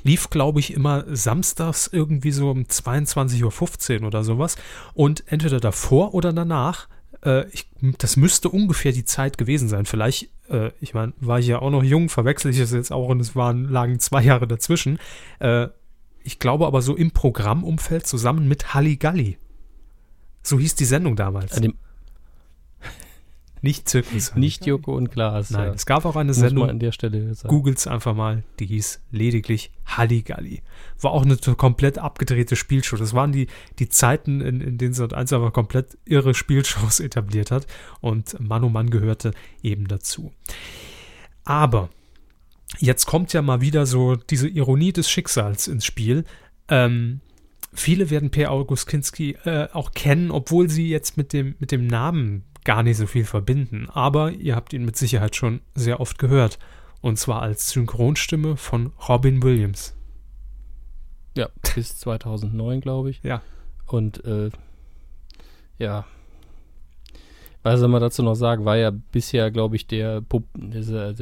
Lief, glaube ich, immer samstags irgendwie so um 22.15 Uhr oder sowas. Und entweder davor oder danach, äh, ich, das müsste ungefähr die Zeit gewesen sein. Vielleicht, äh, ich meine, war ich ja auch noch jung, verwechsel ich es jetzt auch und es waren, lagen zwei Jahre dazwischen. Äh, ich glaube aber so im Programmumfeld zusammen mit Halligalli. So hieß die Sendung damals. An dem, nicht Zirkus. nicht Joko und Klaas. Nein, ja. es gab auch eine Sendung, an der Stelle sagen. Googles einfach mal, die hieß lediglich Halligalli. War auch eine komplett abgedrehte Spielshow. Das waren die, die Zeiten, in, in denen Sat 1 einfach komplett irre Spielshows etabliert hat und Mann oh Mann gehörte eben dazu. Aber jetzt kommt ja mal wieder so diese Ironie des Schicksals ins Spiel. Ähm, viele werden Per August Kinski äh, auch kennen, obwohl sie jetzt mit dem, mit dem Namen gar nicht so viel verbinden. Aber ihr habt ihn mit Sicherheit schon sehr oft gehört. Und zwar als Synchronstimme von Robin Williams. Ja, bis 2009, glaube ich. Ja. Und äh, ja, was soll man dazu noch sagen? War ja bisher, glaube ich, der, Pub dieser-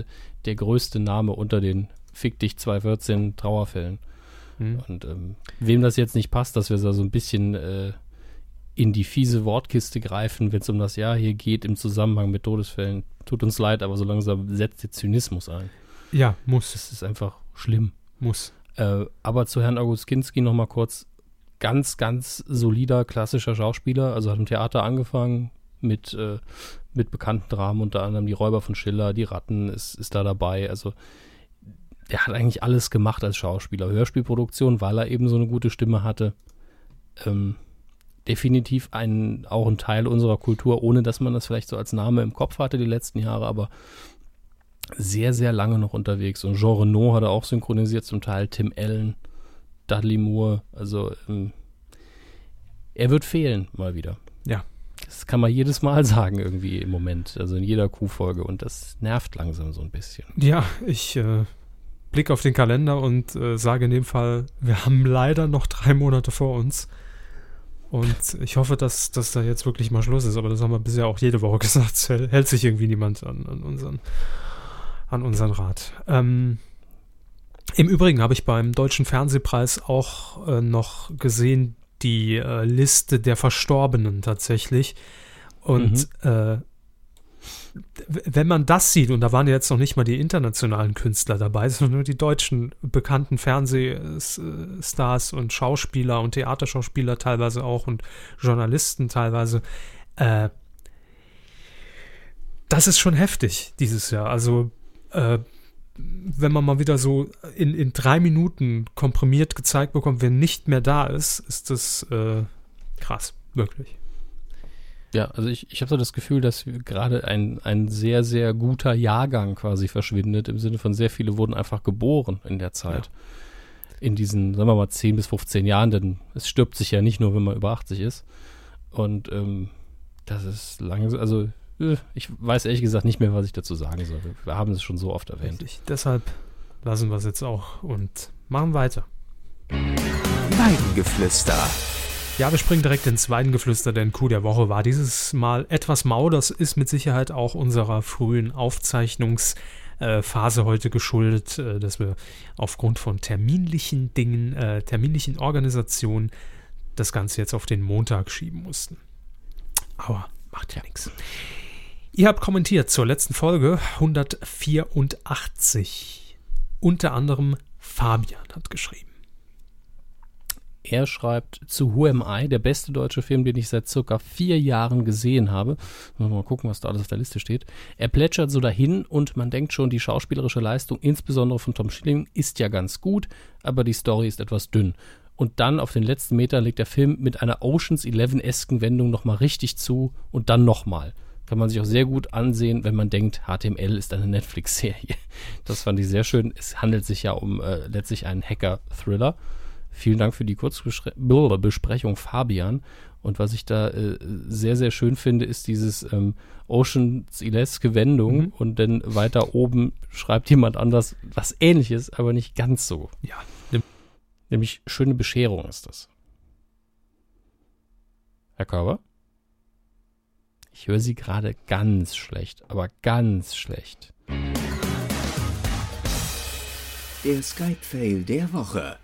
der größte Name unter den Fick dich 214 Trauerfällen. Hm. Und ähm, wem das jetzt nicht passt, dass wir da so ein bisschen äh, in die fiese Wortkiste greifen, wenn es um das Jahr hier geht im Zusammenhang mit Todesfällen, tut uns leid, aber so langsam setzt der Zynismus ein. Ja, muss. Das ist einfach schlimm. Muss. Äh, aber zu Herrn August Kinski noch mal kurz. Ganz, ganz solider, klassischer Schauspieler. Also hat im Theater angefangen mit, äh, mit bekannten Dramen, unter anderem Die Räuber von Schiller, Die Ratten ist, ist da dabei. Also er hat eigentlich alles gemacht als Schauspieler. Hörspielproduktion, weil er eben so eine gute Stimme hatte. Ähm, definitiv ein, auch ein Teil unserer Kultur, ohne dass man das vielleicht so als Name im Kopf hatte die letzten Jahre, aber sehr, sehr lange noch unterwegs. Und Jean Renault hat er auch synchronisiert, zum Teil Tim Allen, Dudley Moore. Also ähm, er wird fehlen mal wieder. Ja. Das kann man jedes Mal sagen irgendwie im Moment, also in jeder Q-Folge und das nervt langsam so ein bisschen. Ja, ich äh, blicke auf den Kalender und äh, sage in dem Fall, wir haben leider noch drei Monate vor uns. Und ich hoffe, dass, dass da jetzt wirklich mal Schluss ist. Aber das haben wir bisher auch jede Woche gesagt. Es hält, sich irgendwie niemand an, an, unseren, an unseren Rat. Ähm, Im Übrigen habe ich beim Deutschen Fernsehpreis auch äh, noch gesehen die äh, Liste der Verstorbenen tatsächlich. Und äh, w- wenn man das sieht, und da waren jetzt noch nicht mal die internationalen Künstler dabei, sondern nur die deutschen bekannten Fernsehstars und Schauspieler und Theaterschauspieler teilweise auch und Journalisten teilweise, äh, das ist schon heftig dieses Jahr. Also, äh, wenn man mal wieder so in, in drei Minuten komprimiert gezeigt bekommt, wer nicht mehr da ist, ist das äh, krass, wirklich. Ja, also ich, ich habe so das Gefühl, dass gerade ein, ein sehr, sehr guter Jahrgang quasi verschwindet, im Sinne von sehr viele wurden einfach geboren in der Zeit. Ja. In diesen, sagen wir mal, 10 bis 15 Jahren, denn es stirbt sich ja nicht nur, wenn man über 80 ist. Und ähm, das ist lange, also äh, ich weiß ehrlich gesagt nicht mehr, was ich dazu sagen soll. Wir haben es schon so oft erwähnt. Richtig. Deshalb lassen wir es jetzt auch und machen weiter. Weidengeflüster. Ja, wir springen direkt ins Weidengeflüster, denn Coup der Woche war dieses Mal etwas mau. Das ist mit Sicherheit auch unserer frühen Aufzeichnungsphase heute geschuldet, äh, dass wir aufgrund von terminlichen Dingen, äh, terminlichen Organisationen das Ganze jetzt auf den Montag schieben mussten. Aber macht ja nichts. Ihr habt kommentiert zur letzten Folge 184. Unter anderem Fabian hat geschrieben. Er schreibt zu Who Am I, der beste deutsche Film, den ich seit circa vier Jahren gesehen habe. Mal gucken, was da alles auf der Liste steht. Er plätschert so dahin und man denkt schon, die schauspielerische Leistung, insbesondere von Tom Schilling, ist ja ganz gut, aber die Story ist etwas dünn. Und dann auf den letzten Meter legt der Film mit einer Oceans 11-esken Wendung nochmal richtig zu und dann nochmal kann man sich auch sehr gut ansehen, wenn man denkt, HTML ist eine Netflix-Serie. Das fand ich sehr schön. Es handelt sich ja um äh, letztlich einen Hacker-Thriller. Vielen Dank für die Kurzbesprechung, Fabian. Und was ich da äh, sehr, sehr schön finde, ist dieses ähm, Oceans-ileske Wendung mhm. und dann weiter oben schreibt jemand anders was ähnliches, aber nicht ganz so. Ja. Nämlich schöne Bescherung ist das. Herr Körber? Ich höre sie gerade ganz schlecht, aber ganz schlecht. Der Skype-Fail der Woche.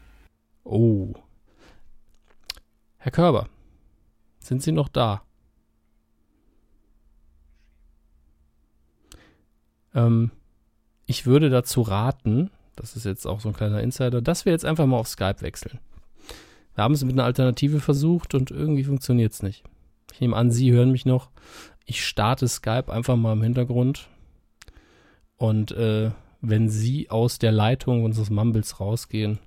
Oh. Herr Körber, sind Sie noch da? Ähm, ich würde dazu raten, das ist jetzt auch so ein kleiner Insider, dass wir jetzt einfach mal auf Skype wechseln. Wir haben es mit einer Alternative versucht und irgendwie funktioniert es nicht. Ich nehme an, Sie hören mich noch. Ich starte Skype einfach mal im Hintergrund. Und äh, wenn Sie aus der Leitung unseres Mumbles rausgehen,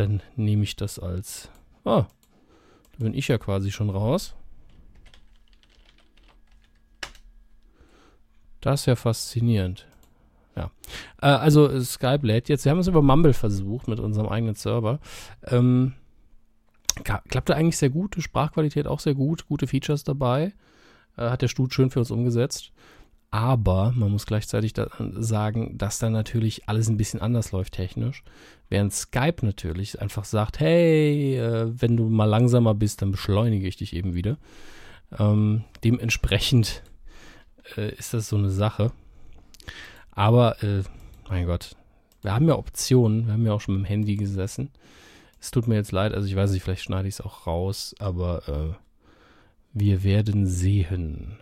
dann nehme ich das als. Ah, da bin ich ja quasi schon raus. Das ist ja faszinierend. Ja. Äh, also Skype lädt jetzt. Wir haben es über Mumble versucht mit unserem eigenen Server. Ähm, klappte eigentlich sehr gut, Sprachqualität auch sehr gut, gute Features dabei. Äh, hat der Stud schön für uns umgesetzt. Aber man muss gleichzeitig da sagen, dass da natürlich alles ein bisschen anders läuft technisch. Während Skype natürlich einfach sagt, hey, äh, wenn du mal langsamer bist, dann beschleunige ich dich eben wieder. Ähm, dementsprechend äh, ist das so eine Sache. Aber, äh, mein Gott, wir haben ja Optionen. Wir haben ja auch schon mit dem Handy gesessen. Es tut mir jetzt leid, also ich weiß nicht, vielleicht schneide ich es auch raus, aber äh, wir werden sehen.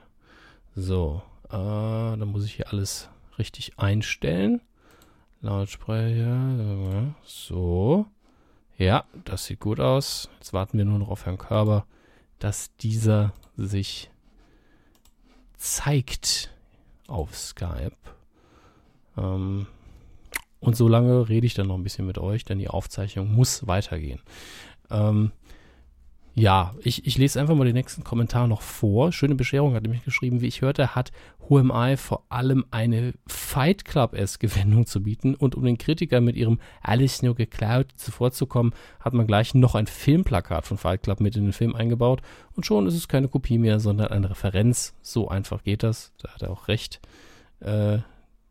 So, äh, dann muss ich hier alles richtig einstellen. Lautsprecher, so. Ja, das sieht gut aus. Jetzt warten wir nur noch auf Herrn Körber, dass dieser sich zeigt auf Skype. Ähm, und so lange rede ich dann noch ein bisschen mit euch, denn die Aufzeichnung muss weitergehen. Ähm, ja, ich, ich lese einfach mal den nächsten Kommentar noch vor. Schöne Bescherung hat nämlich geschrieben, wie ich hörte, hat HMI vor allem eine Fight Club-eske Wendung zu bieten und um den Kritiker mit ihrem alles nur geklaut zuvorzukommen, hat man gleich noch ein Filmplakat von Fight Club mit in den Film eingebaut und schon ist es keine Kopie mehr, sondern eine Referenz. So einfach geht das. Da hat er auch recht. Äh,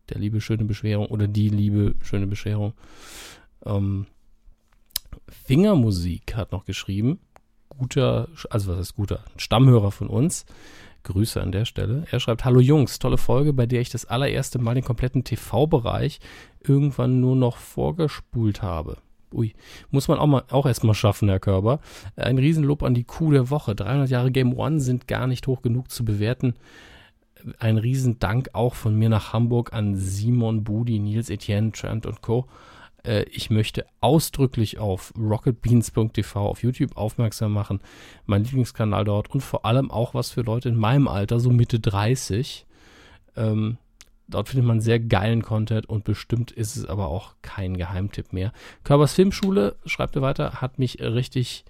der liebe schöne Bescherung oder die liebe schöne Bescherung. Ähm, Fingermusik hat noch geschrieben. Guter, also was ist guter? Stammhörer von uns. Grüße an der Stelle. Er schreibt: Hallo Jungs, tolle Folge, bei der ich das allererste Mal den kompletten TV-Bereich irgendwann nur noch vorgespult habe. Ui, muss man auch, mal, auch erstmal schaffen, Herr Körber. Ein Riesenlob an die Kuh der Woche. 300 Jahre Game One sind gar nicht hoch genug zu bewerten ein Riesendank auch von mir nach Hamburg an Simon Budi, Nils Etienne, Trent und Co. Äh, ich möchte ausdrücklich auf rocketbeans.tv auf YouTube aufmerksam machen. Mein Lieblingskanal dort und vor allem auch was für Leute in meinem Alter, so Mitte 30. Ähm, dort findet man sehr geilen Content und bestimmt ist es aber auch kein Geheimtipp mehr. Körbers Filmschule, schreibt er weiter, hat mich richtig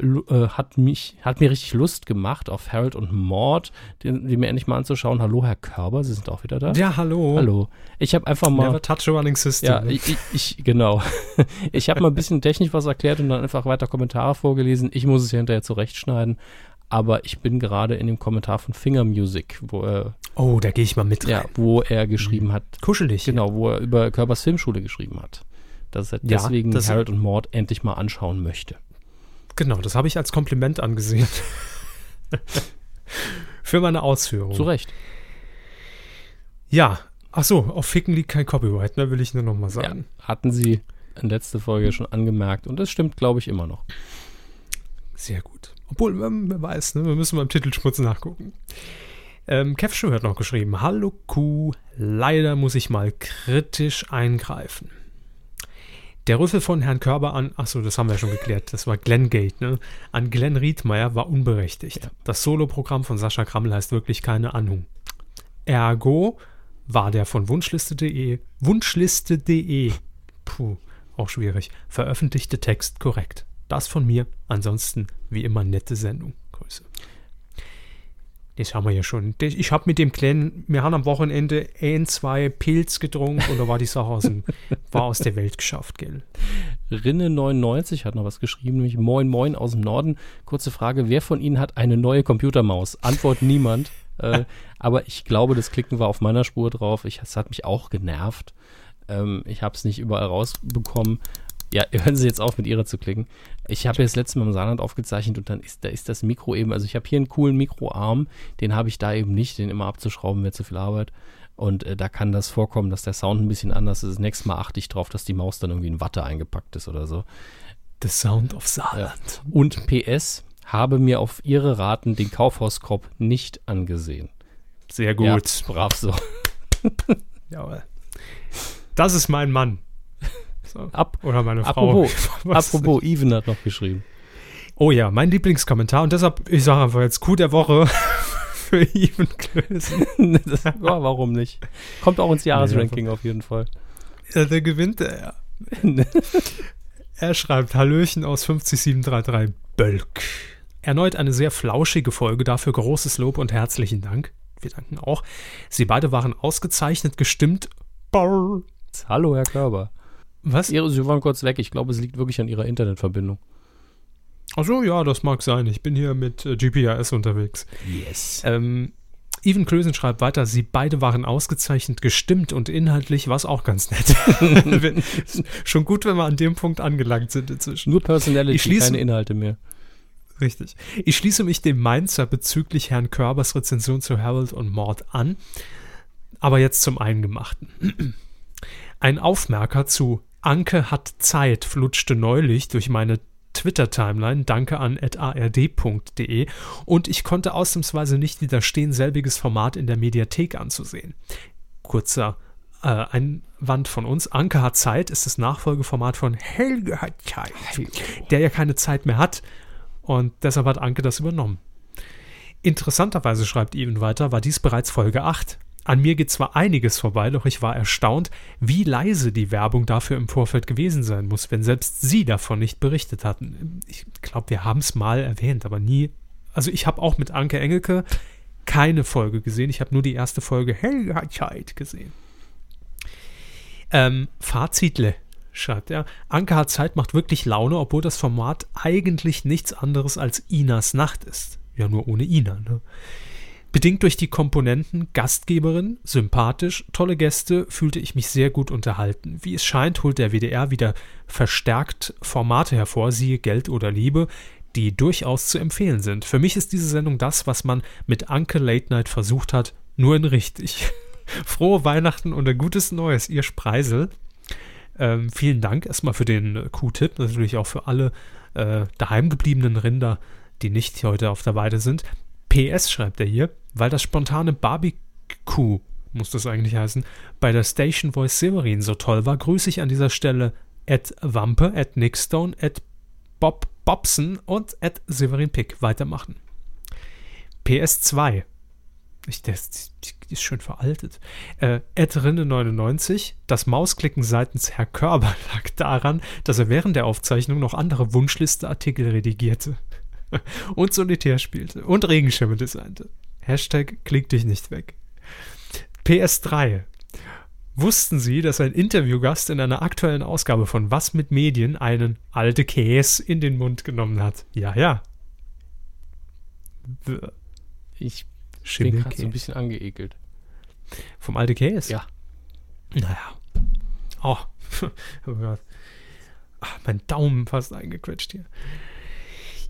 äh, hat mich, hat mir richtig Lust gemacht, auf Harold und Maud, den, die mir endlich mal anzuschauen. Hallo, Herr Körber, Sie sind auch wieder da. Ja, hallo. Hallo. Ich habe einfach mal. Never touch a running system. Ja, ich, ich, ich genau. ich habe mal ein bisschen technisch was erklärt und dann einfach weiter Kommentare vorgelesen. Ich muss es ja hinterher zurechtschneiden. Aber ich bin gerade in dem Kommentar von Finger Music, wo er. Oh, da gehe ich mal mit rein. Ja, wo er geschrieben mhm. hat. Kuschelig. Genau, wo er über Körpers Filmschule geschrieben hat. Dass er ja, deswegen das Harold und Maud endlich mal anschauen möchte. Genau, das habe ich als Kompliment angesehen. Für meine Ausführung. Zu Recht. Ja, ach so, auf Ficken liegt kein Copyright, ne, will ich nur nochmal sagen. Ja, hatten Sie in letzter Folge schon angemerkt und das stimmt, glaube ich, immer noch. Sehr gut. Obwohl, wer weiß, ne, wir müssen beim Titelschmutz nachgucken. Ähm, Kev hat noch geschrieben: Hallo Kuh, leider muss ich mal kritisch eingreifen. Der Rüffel von Herrn Körber an, achso, das haben wir ja schon geklärt, das war Glenn Gate, ne? An Glenn Riedmeier war unberechtigt. Ja. Das Soloprogramm von Sascha Krammel heißt wirklich keine Anhung. Ergo war der von Wunschliste.de, Wunschliste.de, puh, auch schwierig, veröffentlichte Text korrekt. Das von mir, ansonsten wie immer nette Sendung. Grüße. Das haben wir ja schon. Ich habe mit dem Kleinen, wir haben am Wochenende ein, zwei Pilz getrunken und da war die Sache aus, dem, war aus der Welt geschafft, gell? Rinne99 hat noch was geschrieben, nämlich Moin Moin aus dem Norden. Kurze Frage, wer von Ihnen hat eine neue Computermaus? Antwort niemand. äh, aber ich glaube, das Klicken war auf meiner Spur drauf. Ich, es hat mich auch genervt. Ähm, ich habe es nicht überall rausbekommen. Ja, hören Sie jetzt auf, mit Ihrer zu klicken. Ich habe jetzt letztes Mal im Saarland aufgezeichnet und dann ist, da ist das Mikro eben, also ich habe hier einen coolen Mikroarm, den habe ich da eben nicht, den immer abzuschrauben wäre zu viel Arbeit. Und äh, da kann das vorkommen, dass der Sound ein bisschen anders ist. Das nächste Mal achte ich drauf, dass die Maus dann irgendwie in Watte eingepackt ist oder so. The Sound of Saarland. Ja. Und PS, habe mir auf Ihre Raten den Kaufhauskorb nicht angesehen. Sehr gut. Ja, brav so. Jawohl. Das ist mein Mann. So. Ab, Oder meine Frau. Apropos, apropos Even hat noch geschrieben. Oh ja, mein Lieblingskommentar. Und deshalb, ich sage einfach jetzt Coup der Woche für Even Klösen. ja, warum nicht? Kommt auch ins Jahresranking auf jeden Fall. Ja, der gewinnt er. er schreibt Hallöchen aus 50733 Bölk. Erneut eine sehr flauschige Folge, dafür großes Lob und herzlichen Dank. Wir danken auch. Sie beide waren ausgezeichnet gestimmt. Hallo, Herr Körber. Was? Sie waren kurz weg. Ich glaube, es liegt wirklich an Ihrer Internetverbindung. Achso, ja, das mag sein. Ich bin hier mit äh, GPRS unterwegs. Yes. Ähm, Even Klösen schreibt weiter, sie beide waren ausgezeichnet gestimmt und inhaltlich war es auch ganz nett. Schon gut, wenn wir an dem Punkt angelangt sind inzwischen. Nur Personality, schließe, keine Inhalte mehr. Richtig. Ich schließe mich dem Mainzer bezüglich Herrn Körbers Rezension zu Harold und Mord an. Aber jetzt zum Eingemachten. Ein Aufmerker zu Anke hat Zeit flutschte neulich durch meine Twitter-Timeline, danke an ard.de und ich konnte ausnahmsweise nicht widerstehen, selbiges Format in der Mediathek anzusehen. Kurzer äh, Einwand von uns. Anke hat Zeit ist das Nachfolgeformat von Helge hat Zeit, der ja keine Zeit mehr hat und deshalb hat Anke das übernommen. Interessanterweise schreibt Even weiter, war dies bereits Folge 8. An mir geht zwar einiges vorbei, doch ich war erstaunt, wie leise die Werbung dafür im Vorfeld gewesen sein muss, wenn selbst Sie davon nicht berichtet hatten. Ich glaube, wir haben es mal erwähnt, aber nie. Also ich habe auch mit Anke Engelke keine Folge gesehen. Ich habe nur die erste Folge Helga Zeit gesehen. Ähm, Fazitle, schreibt er. Anke hat Zeit macht wirklich Laune, obwohl das Format eigentlich nichts anderes als Inas Nacht ist. Ja, nur ohne Ina, ne? Bedingt durch die Komponenten Gastgeberin, sympathisch, tolle Gäste, fühlte ich mich sehr gut unterhalten. Wie es scheint, holt der WDR wieder verstärkt Formate hervor, siehe Geld oder Liebe, die durchaus zu empfehlen sind. Für mich ist diese Sendung das, was man mit Anke Late Night versucht hat, nur in richtig. Frohe Weihnachten und ein gutes Neues, ihr Spreisel. Ähm, vielen Dank erstmal für den Q-Tipp, natürlich auch für alle äh, daheimgebliebenen Rinder, die nicht heute auf der Weide sind. PS schreibt er hier, weil das spontane Barbecue, muss das eigentlich heißen, bei der Station Voice Severin so toll war, grüße ich an dieser Stelle at Wampe, at Nickstone, at Bob Bobson und at Severin Pick weitermachen. PS2. Ich, ist, die ist schön veraltet. Äh, Ed Rinne 99, das Mausklicken seitens Herr Körber lag daran, dass er während der Aufzeichnung noch andere Wunschliste-Artikel redigierte und Solitär spielte und Regenschirme designte. Hashtag klick dich nicht weg. PS3. Wussten Sie, dass ein Interviewgast in einer aktuellen Ausgabe von Was mit Medien einen alte Käse in den Mund genommen hat? Ja, ja. Ich bin gerade so ein bisschen angeekelt. Vom alte Käse? Ja. Naja. Oh. oh Gott. Ach, mein Daumen fast eingequetscht hier.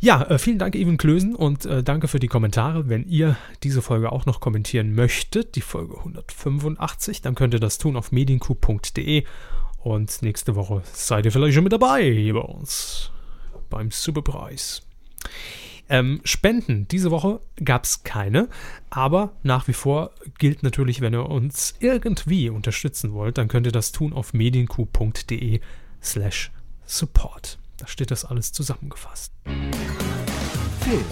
Ja, äh, vielen Dank, Even Klösen, und äh, danke für die Kommentare. Wenn ihr diese Folge auch noch kommentieren möchtet, die Folge 185, dann könnt ihr das tun auf mediencoup.de. Und nächste Woche seid ihr vielleicht schon mit dabei hier bei uns beim Superpreis. Ähm, Spenden, diese Woche gab es keine, aber nach wie vor gilt natürlich, wenn ihr uns irgendwie unterstützen wollt, dann könnt ihr das tun auf mediencoup.de slash support. Da steht das alles zusammengefasst. Film.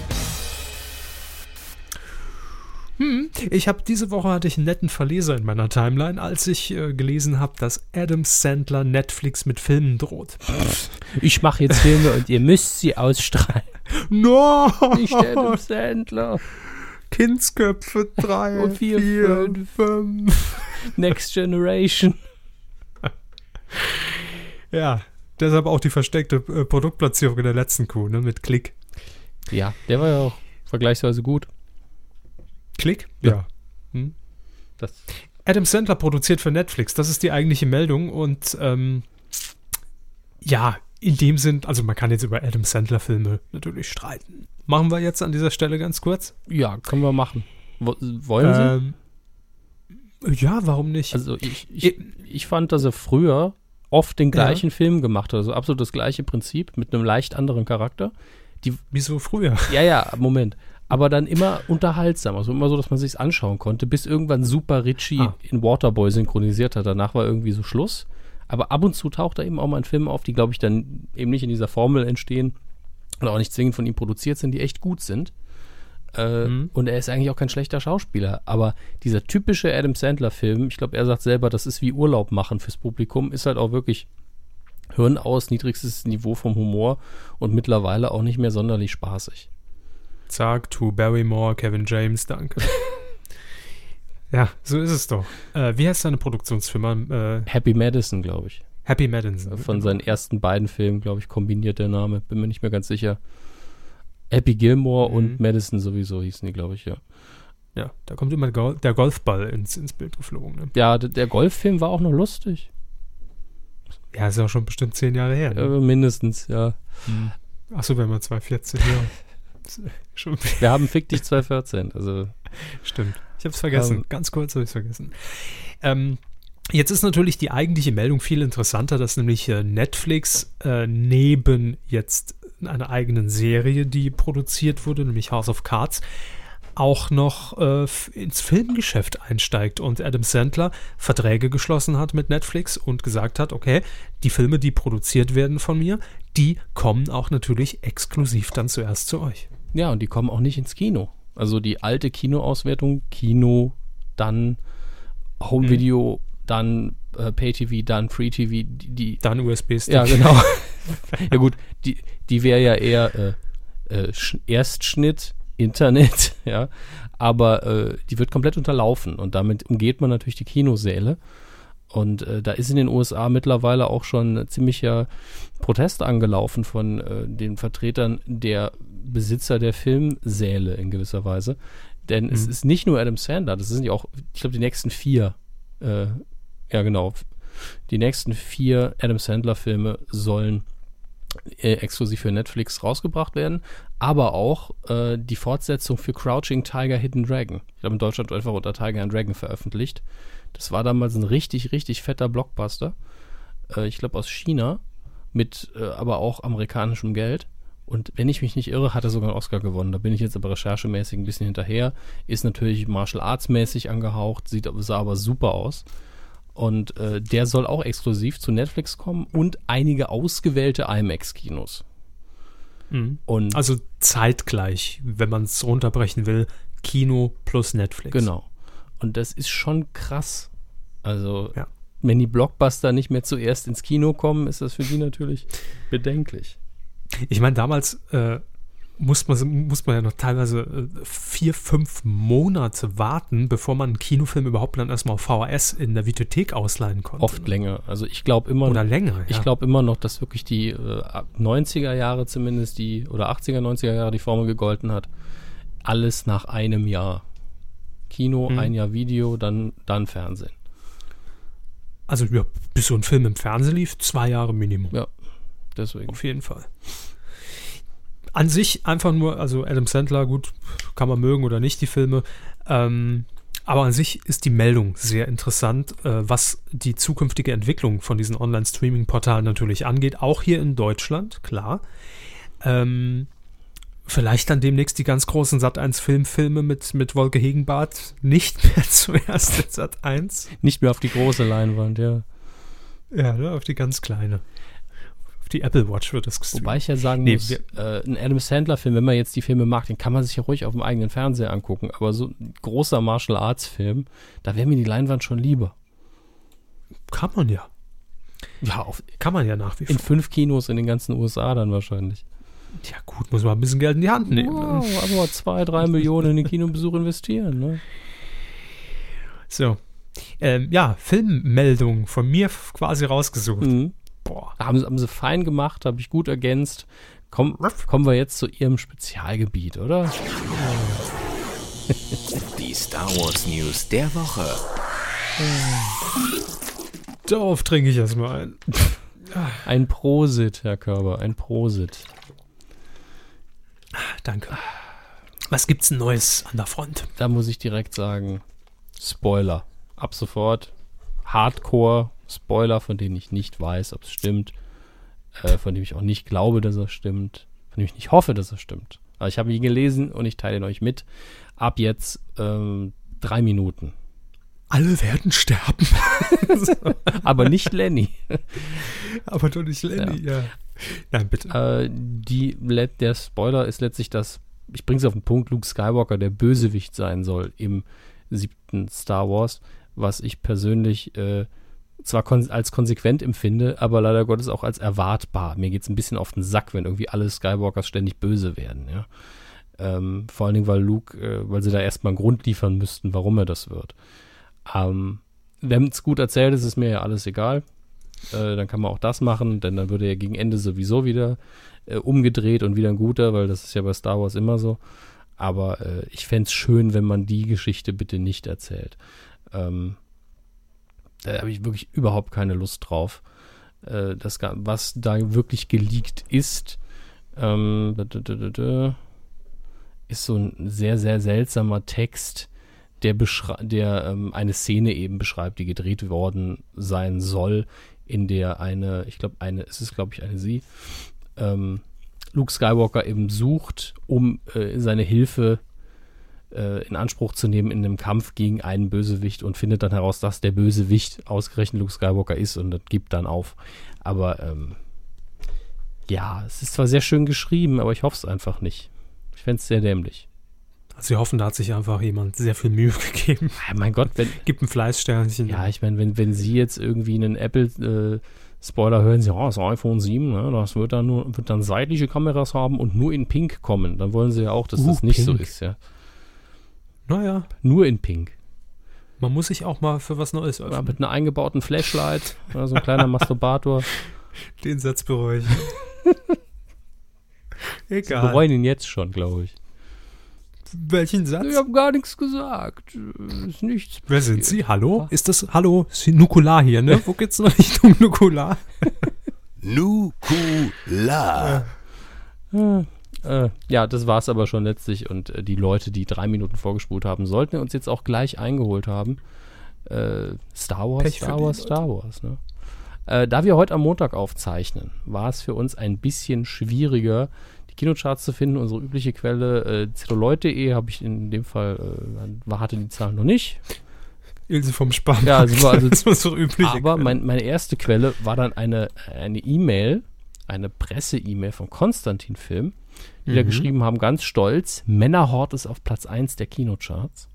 Hm, ich habe diese Woche hatte ich einen netten Verleser in meiner Timeline, als ich äh, gelesen habe, dass Adam Sandler Netflix mit Filmen droht. Ich mache jetzt Filme und ihr müsst sie ausstrahlen. No! Nicht Adam Sandler. Kindsköpfe 3 und 4, 5. Next Generation. ja, Deshalb auch die versteckte äh, Produktplatzierung in der letzten Kuh, ne, mit Klick. Ja, der war ja auch vergleichsweise gut. Klick? Ja. ja. Hm? Adam Sandler produziert für Netflix, das ist die eigentliche Meldung und ähm, ja, in dem Sinn, also man kann jetzt über Adam Sandler Filme natürlich streiten. Machen wir jetzt an dieser Stelle ganz kurz? Ja, können wir machen. wollen Sie? Ähm, ja, warum nicht? Also ich, ich, ich fand, dass er früher oft den gleichen ja. Film gemacht hat. Also absolut das gleiche Prinzip mit einem leicht anderen Charakter. Die, Wieso früher? Ja, ja, Moment. Aber dann immer unterhaltsam, also immer so, dass man sich anschauen konnte, bis irgendwann Super Richie ah. in Waterboy synchronisiert hat. Danach war irgendwie so Schluss. Aber ab und zu taucht da eben auch mal ein Film auf, die, glaube ich, dann eben nicht in dieser Formel entstehen oder auch nicht zwingend von ihm produziert sind, die echt gut sind. Äh, mhm. Und er ist eigentlich auch kein schlechter Schauspieler. Aber dieser typische Adam Sandler-Film, ich glaube, er sagt selber, das ist wie Urlaub machen fürs Publikum, ist halt auch wirklich Hirn aus, niedrigstes Niveau vom Humor und mittlerweile auch nicht mehr sonderlich spaßig. Sag to Barrymore, Kevin James, danke. ja, so ist es doch. Äh, wie heißt seine Produktionsfirma? Äh, Happy Madison, glaube ich. Happy Madison. Von seinen ersten beiden Filmen, glaube ich, kombiniert der Name. Bin mir nicht mehr ganz sicher. Happy Gilmore mhm. und Madison sowieso hießen die, glaube ich, ja. Ja, da kommt immer der Golfball ins, ins Bild geflogen. Ne? Ja, der Golffilm war auch noch lustig. Ja, ist ja auch schon bestimmt zehn Jahre her. Ne? Ja, mindestens, ja. Mhm. Achso, wenn man 2014, ja. Wir haben Fick dich 2014, also. Stimmt. Ich habe es vergessen. Ähm, Ganz kurz habe ich es vergessen. Ähm, Jetzt ist natürlich die eigentliche Meldung viel interessanter, dass nämlich äh, Netflix äh, neben jetzt einer eigenen Serie, die produziert wurde, nämlich House of Cards, auch noch äh, ins Filmgeschäft einsteigt und Adam Sandler Verträge geschlossen hat mit Netflix und gesagt hat, okay, die Filme, die produziert werden von mir, die kommen auch natürlich exklusiv dann zuerst zu euch. Ja, und die kommen auch nicht ins Kino. Also die alte Kinoauswertung, Kino, dann Home hm. Video, mhm. dann äh, Pay-TV, dann Free-TV, die, die, Dann USB-Stick. Ja, genau. ja gut, die, die wäre ja eher äh, äh, Erstschnitt, Internet, ja, aber äh, die wird komplett unterlaufen und damit umgeht man natürlich die Kinosäle. Und äh, da ist in den USA mittlerweile auch schon ziemlicher Protest angelaufen von äh, den Vertretern der Besitzer der Filmsäle in gewisser Weise. Denn mhm. es ist nicht nur Adam Sandler, das sind ja auch, ich glaube, die nächsten vier, äh, ja genau, die nächsten vier Adam Sandler-Filme sollen äh, exklusiv für Netflix rausgebracht werden, aber auch äh, die Fortsetzung für Crouching Tiger Hidden Dragon. Ich habe in Deutschland einfach unter Tiger and Dragon veröffentlicht. Das war damals ein richtig, richtig fetter Blockbuster. Äh, ich glaube aus China, mit äh, aber auch amerikanischem Geld. Und wenn ich mich nicht irre, hat er sogar einen Oscar gewonnen. Da bin ich jetzt aber recherchemäßig ein bisschen hinterher. Ist natürlich Martial Arts mäßig angehaucht, sieht, sah aber super aus. Und äh, der soll auch exklusiv zu Netflix kommen und einige ausgewählte IMAX-Kinos. Mhm. also zeitgleich, wenn man es runterbrechen will, Kino plus Netflix. Genau. Und das ist schon krass. Also, Ja. wenn die Blockbuster nicht mehr zuerst ins Kino kommen, ist das für die natürlich bedenklich. Ich meine, damals äh, muss, man, muss man ja noch teilweise äh, vier, fünf Monate warten, bevor man einen Kinofilm überhaupt dann erstmal auf VHS in der Videothek ausleihen konnte. Oft länger. Also ich glaube immer, Oder länger. ich ja. glaube immer noch, dass wirklich die äh, ab 90er Jahre zumindest die oder 80er, 90er Jahre die Formel gegolten hat. Alles nach einem Jahr. Kino, Mhm. ein Jahr Video, dann, dann Fernsehen. Also, ja, bis so ein Film im Fernsehen lief, zwei Jahre Minimum. Ja, deswegen. Auf jeden Fall. An sich einfach nur, also Adam Sandler, gut, kann man mögen oder nicht, die Filme. Ähm, aber an sich ist die Meldung sehr interessant, äh, was die zukünftige Entwicklung von diesen Online-Streaming-Portalen natürlich angeht. Auch hier in Deutschland, klar. Ähm, vielleicht dann demnächst die ganz großen Sat1-Filmfilme mit, mit Wolke Hegenbart nicht mehr zuerst in Sat1. Nicht mehr auf die große Leinwand, ja. Ja, ne, auf die ganz kleine. Die Apple Watch wird das gestreamt. Wobei ich ja sagen Nee, muss, äh, ein Adam Sandler-Film, wenn man jetzt die Filme mag, den kann man sich ja ruhig auf dem eigenen Fernseher angucken. Aber so ein großer Martial Arts-Film, da wäre mir die Leinwand schon lieber. Kann man ja. Ja, auf, Kann man ja nach wie vor. in fünf Kinos in den ganzen USA dann wahrscheinlich. Ja gut, muss man ein bisschen Geld in die Hand nehmen. Wow, Ne? aber zwei, drei Millionen in den Kinobesuch investieren. Ne? So. Ähm, ja, Filmmeldung von mir quasi rausgesucht. Mhm. Boah. Haben, sie- haben sie fein gemacht, habe ich gut ergänzt. Komm, kommen wir jetzt zu ihrem Spezialgebiet, oder? Die Star Wars News der Woche. Darauf trinke ich erstmal ein. Ein Prosit, Herr Körber, ein Prosit. Danke. Was gibt's Neues an der Front? Da muss ich direkt sagen, Spoiler. Ab sofort Hardcore-Spoiler, von denen ich nicht weiß, ob es stimmt. Äh, von dem ich auch nicht glaube, dass er stimmt. Von dem ich nicht hoffe, dass er stimmt. Aber ich habe ihn gelesen und ich teile ihn euch mit. Ab jetzt ähm, drei Minuten. Alle werden sterben. Aber nicht Lenny. Aber doch nicht Lenny, ja. Nein, bitte. Äh, die, der Spoiler ist letztlich, dass, ich bringe es auf den Punkt, Luke Skywalker der Bösewicht sein soll im siebten Star Wars, was ich persönlich äh, zwar kon als konsequent empfinde, aber leider Gottes auch als erwartbar. Mir geht es ein bisschen auf den Sack, wenn irgendwie alle Skywalkers ständig böse werden, ja. Ähm, vor allen Dingen, weil Luke, äh, weil sie da erstmal einen Grund liefern müssten, warum er das wird. Ähm, Wenn es gut erzählt ist, ist mir ja alles egal. Äh, dann kann man auch das machen, denn dann würde er gegen Ende sowieso wieder äh, umgedreht und wieder ein guter, weil das ist ja bei Star Wars immer so. Aber äh, ich fände es schön, wenn man die Geschichte bitte nicht erzählt. Ähm, da habe ich wirklich überhaupt keine Lust drauf. Äh, das, was da wirklich geleakt ist, ähm, ist so ein sehr, sehr seltsamer Text, der, der ähm, eine Szene eben beschreibt, die gedreht worden sein soll, in der eine, ich glaube, eine, es ist, glaube ich, eine sie, ähm, Luke Skywalker eben sucht, um äh, seine Hilfe äh, in Anspruch zu nehmen in einem Kampf gegen einen Bösewicht und findet dann heraus, dass der Bösewicht ausgerechnet Luke Skywalker ist und das gibt dann auf. Aber ähm, ja, es ist zwar sehr schön geschrieben, aber ich hoffe es einfach nicht. Ich fände es sehr dämlich. Sie hoffen, da hat sich einfach jemand sehr viel Mühe gegeben. Ja, mein Gott, wenn, Gibt ein Fleißsternchen. ja, ich meine, wenn, wenn Sie jetzt irgendwie einen Apple äh, Spoiler hören, Sie, oh, das iPhone 7, ne, das wird dann nur, wird dann seitliche Kameras haben und nur in Pink kommen. Dann wollen Sie ja auch, dass Uh, das nicht so Pink. ist, ja. Naja, Nur in Pink. man muss sich auch mal für was Neues Ja, öffnen. mit einer eingebauten Flashlight, ja, so ein kleiner Masturbator. Den Satz bereue ich. Sie Egal. bereuen ihn jetzt schon, glaube ich. Welchen Satz? Ich habe gar nichts gesagt. Ist nichts. Wer sind Sie? Hallo? Ist das, hallo? Ist Nukular hier, ne? Wo geht's noch Richtung Nukular? Nukula. Äh, äh, ja, das war's aber schon letztlich. Und äh, die Leute, die drei Minuten vorgespult haben, sollten uns jetzt auch gleich eingeholt haben. Äh, Star Wars, Pech Star Wars. Star Wars. Ne? Äh, da wir heute am Montag aufzeichnen, war es für uns ein bisschen schwieriger, die Kinocharts zu finden. Unsere übliche Quelle, äh, habe ich in dem Fall, äh, hatte die Zahlen noch nicht. Ilse vom Spann. Ja, also war also- das war so üblich. Aber mein, meine erste Quelle war dann eine eine E-Mail, eine Presse-E-Mail von Konstantin Film. Wieder Mhm. geschrieben haben, ganz stolz, Männerhort ist auf Platz 1 der Kinocharts.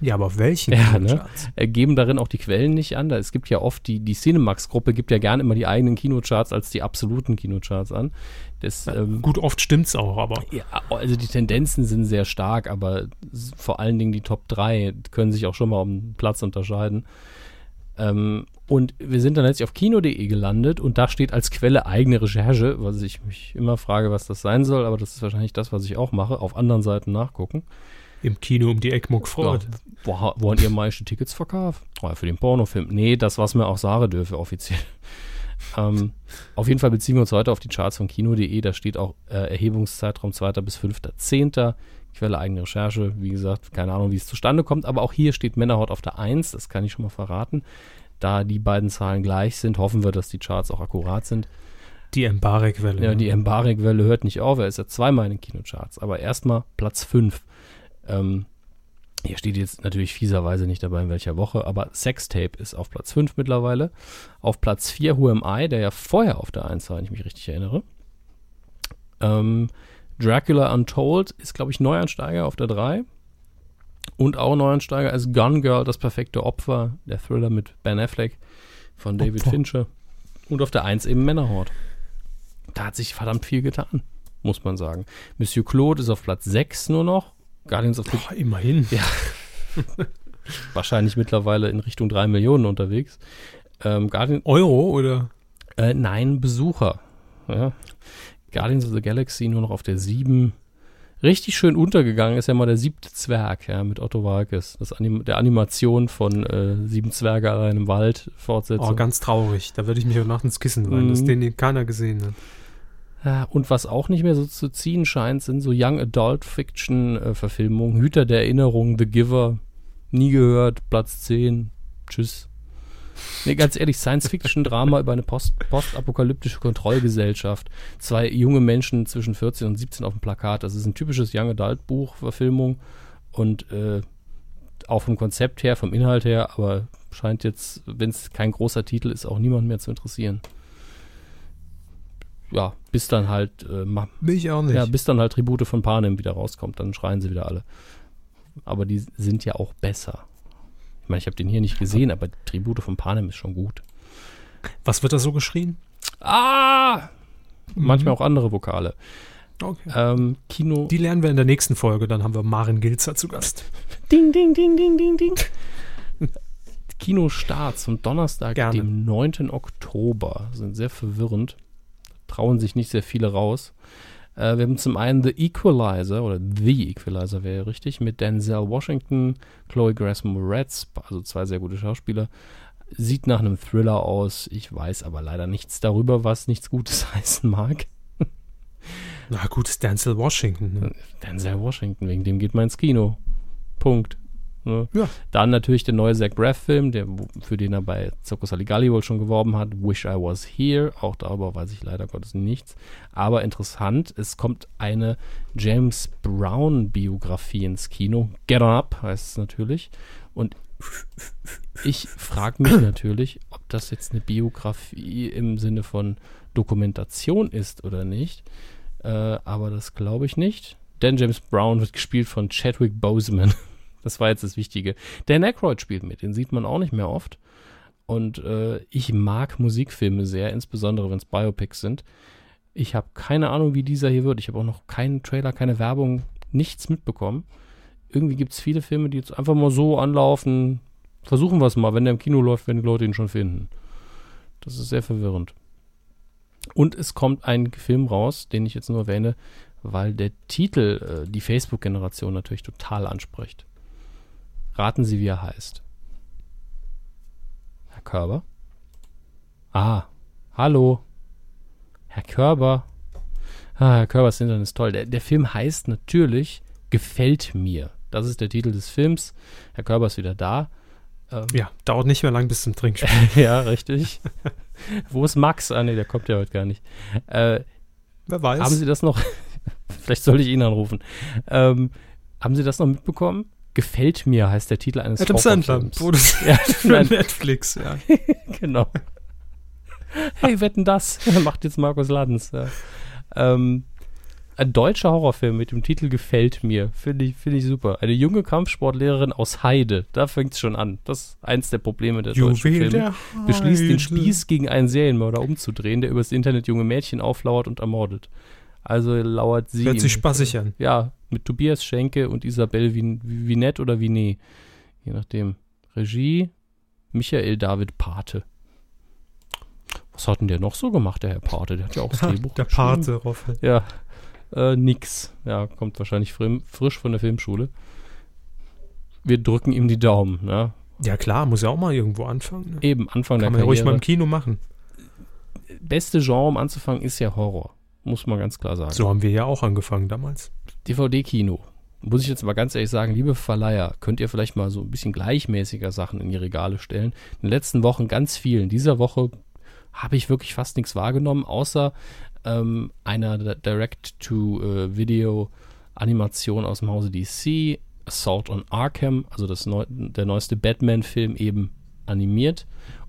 Ja, aber auf welchen Ja, ne? Kinocharts? Äh, geben darin auch die Quellen nicht an. Da, es gibt ja oft, die, die Cinemax-Gruppe gibt ja gerne immer die eigenen Kinocharts als die absoluten Kinocharts an. Das, ähm, Gut, oft stimmt's auch, aber ja, also die Tendenzen sind sehr stark, aber vor allen Dingen die Top 3 können sich auch schon mal um Platz unterscheiden. Ähm, und wir sind dann letztlich auf kino.de gelandet und da steht als Quelle eigene Recherche, was ich mich immer frage, was das sein soll, aber das ist wahrscheinlich das, was ich auch mache, auf anderen Seiten nachgucken. im Kino um die Eckmuck Freud. Ja, wo, wo haben ihr meiste Tickets verkauft? Oh, für den Pornofilm. Nee, das, was mir auch sagen dürfe, offiziell. ähm, auf jeden Fall beziehen wir uns heute auf die Charts von Kino.de. Da steht auch äh, Erhebungszeitraum 2. bis 5.10. Quelle eigene Recherche. Wie gesagt, keine Ahnung, wie es zustande kommt. Aber auch hier steht Männerhaut auf der 1. Das kann ich schon mal verraten. Da die beiden Zahlen gleich sind, hoffen wir, dass die Charts auch akkurat sind. Die Embarek-Welle. Ja, ne? die Embarek-Welle hört nicht auf. Er ist ja zweimal in den Kinocharts. Aber erstmal Platz 5. Ähm, hier steht jetzt natürlich fieserweise nicht dabei, in welcher Woche, aber Sextape ist auf Platz 5 mittlerweile. Auf Platz 4 Who Am I, der ja vorher auf der 1 war, wenn ich mich richtig erinnere. Ähm, Dracula Untold ist, glaube ich, Neuansteiger auf der 3. Und auch Neuansteiger ist Gun Girl, das perfekte Opfer, der Thriller mit Ben Affleck von David Opfer. Fincher. Und auf der 1 eben Männerhort. Da hat sich verdammt viel getan, muss man sagen. Monsieur Claude ist auf Platz 6 nur noch. Guardians of the Boah, immerhin. wahrscheinlich mittlerweile in Richtung 3 Millionen unterwegs. Ähm, Guardian, Euro oder? äh, nein, Besucher. Ja. Guardians of the Galaxy nur noch auf der 7. Richtig schön untergegangen ist ja mal der siebte Zwerg, ja, mit Otto Walkes. Das Anim der Animation von äh, Sieben Zwerge allein im Wald, Fortsetzung. Oh, ganz traurig. Da würde ich mich heute Nacht ins Kissen weinen, Mhm. dass den keiner gesehen hat. Ja, und was auch nicht mehr so zu ziehen scheint, sind so Young Adult Fiction äh, Verfilmungen. Hüter der Erinnerung, The Giver, nie gehört, Platz 10, tschüss. Nee, ganz ehrlich, Science-Fiction-Drama über eine post postapokalyptische Kontrollgesellschaft. Zwei junge Menschen zwischen 14 und 17 auf dem Plakat. Das ist ein typisches Young Adult-Buch, Verfilmung. Und äh, auch vom Konzept her, vom Inhalt her, aber scheint jetzt, wenn es kein großer Titel ist, auch niemand mehr zu interessieren. Ja, bis dann halt äh, ma- Will ich auch nicht. ja, bis dann halt Tribute von Panem wieder rauskommt, dann schreien sie wieder alle. Aber die sind ja auch besser. Ich meine, ich habe den hier nicht gesehen, aber Tribute von Panem ist schon gut. Was wird da so geschrien? Ah! Manchmal auch andere Vokale. Okay. Ähm, Kino. Die lernen wir in der nächsten Folge, dann haben wir Maren Gilzer zu Gast. Ding, ding, ding, ding, ding, ding. Kinostarts zum Donnerstag, Gerne. dem 9. Oktober, sind sehr verwirrend. Trauen sich nicht sehr viele raus. Äh, wir haben zum einen The Equalizer, oder The Equalizer wäre richtig, mit Denzel Washington, Chloe Grace Moretz, also zwei sehr gute Schauspieler. Sieht nach einem Thriller aus. Ich weiß aber leider nichts darüber, was nichts Gutes heißen mag. Na gut, ist Denzel Washington. Ne? Denzel Washington, wegen dem geht man ins Kino. Punkt. Ne? Ja. Dann natürlich der neue Zach Braff-Film, der, für den er bei Circus Saligalli wohl schon geworben hat. Wish I Was Here. Auch darüber weiß ich leider Gottes nichts. Aber interessant, es kommt eine James Brown-Biografie ins Kino. Get On Up heißt es natürlich. Und ich frage mich natürlich, ob das jetzt eine Biografie im Sinne von Dokumentation ist oder nicht. Äh, aber das glaube ich nicht. Denn James Brown wird gespielt von Chadwick Boseman. Das war jetzt das Wichtige. Dan Aykroyd spielt mit, den sieht man auch nicht mehr oft. Und äh, ich mag Musikfilme sehr, insbesondere wenn es Biopics sind. Ich habe keine Ahnung, wie dieser hier wird. Ich habe auch noch keinen Trailer, keine Werbung, nichts mitbekommen. Irgendwie gibt es viele Filme, die jetzt einfach mal so anlaufen. Versuchen wir es mal, wenn der im Kino läuft, wenn die Leute ihn schon finden. Das ist sehr verwirrend. Und es kommt ein Film raus, den ich jetzt nur erwähne, weil der Titel äh, die Facebook-Generation natürlich total anspricht. Raten Sie, wie er heißt. Herr Körber? Ah, hallo. Herr Körber. Ah, Herr Körbers Hintern ist toll. Der, der Film heißt natürlich Gefällt mir. Das ist der Titel des Films. Herr Körber ist wieder da. Ähm, Ja, dauert nicht mehr lang bis zum Trinkspiel. ja, richtig. Wo ist Max? Ah, nee, der kommt ja heute gar nicht. Äh, Wer weiß. haben Sie das noch? Vielleicht sollte ich ihn anrufen. Ähm, haben Sie das noch mitbekommen? Gefällt mir heißt der Titel eines Adam Sandler, Ja, für Netflix, ja. genau. Hey, wetten das? Macht jetzt Markus Lanz. Ja. Ähm, Ein deutscher Horrorfilm mit dem Titel gefällt mir. Finde ich, find ich super. Eine junge Kampfsportlehrerin aus Heide. Da fängt es schon an. Das ist eins der Probleme der deutschen Juwel Filme. der Beschließt, den. Spieß gegen einen Serienmörder umzudrehen, der übers Internet junge Mädchen auflauert und ermordet. Also lauert sie. Hört sich spaßig an. Ja, mit Tobias Schenke und Isabelle Vin Vinette oder Vinet. Je nachdem. Regie Michael David Pate. Was hat denn der noch so gemacht, der Herr Pate? Der hat ja auch das Drehbuch Der. Pate, Roffel. Ja, äh, nix. Ja, kommt wahrscheinlich frisch von der Filmschule. Wir drücken ihm die Daumen. Ja. Ja klar, muss ja auch mal irgendwo anfangen. Ne? Eben, Anfang Kann man der ja ruhig mal im Kino machen. Beste Genre, um anzufangen, ist ja Horror. Muss man ganz klar sagen. So haben wir ja auch angefangen damals. DVD-Kino. Muss ich jetzt mal ganz ehrlich sagen, liebe Verleiher, könnt ihr vielleicht mal so ein bisschen gleichmäßiger Sachen in die Regale stellen. In den letzten Wochen ganz viel. In dieser Woche habe ich wirklich fast nichts wahrgenommen, außer ähm, einer Direct-to-Video-Animation aus dem Hause DC, Assault on Arkham, also das neu, der neueste Batman-Film eben animiert.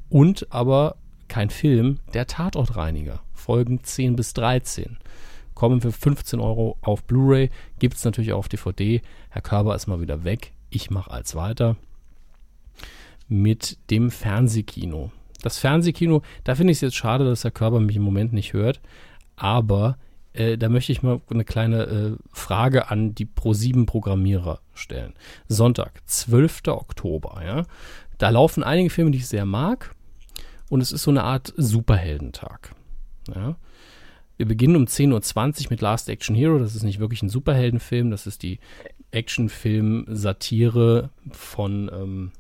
Und aber kein Film, der Tatortreiniger. Folgen 10 bis 13 kommen für 15 Euro auf Blu-ray, gibt es natürlich auch auf DVD. Herr Körber ist mal wieder weg. Ich mache als weiter mit dem Fernsehkino. Das Fernsehkino, da finde ich es jetzt schade, dass Herr Körber mich im Moment nicht hört, aber äh, da möchte ich mal eine kleine äh, Frage an die Pro7-Programmierer stellen. Sonntag, 12. Oktober, ja. Da laufen einige Filme, die ich sehr mag und es ist so eine Art Superheldentag. Ja. Wir beginnen um 10.20 Uhr mit Last Action Hero. Das ist nicht wirklich ein Superheldenfilm, das ist die Actionfilm-Satire von ähm,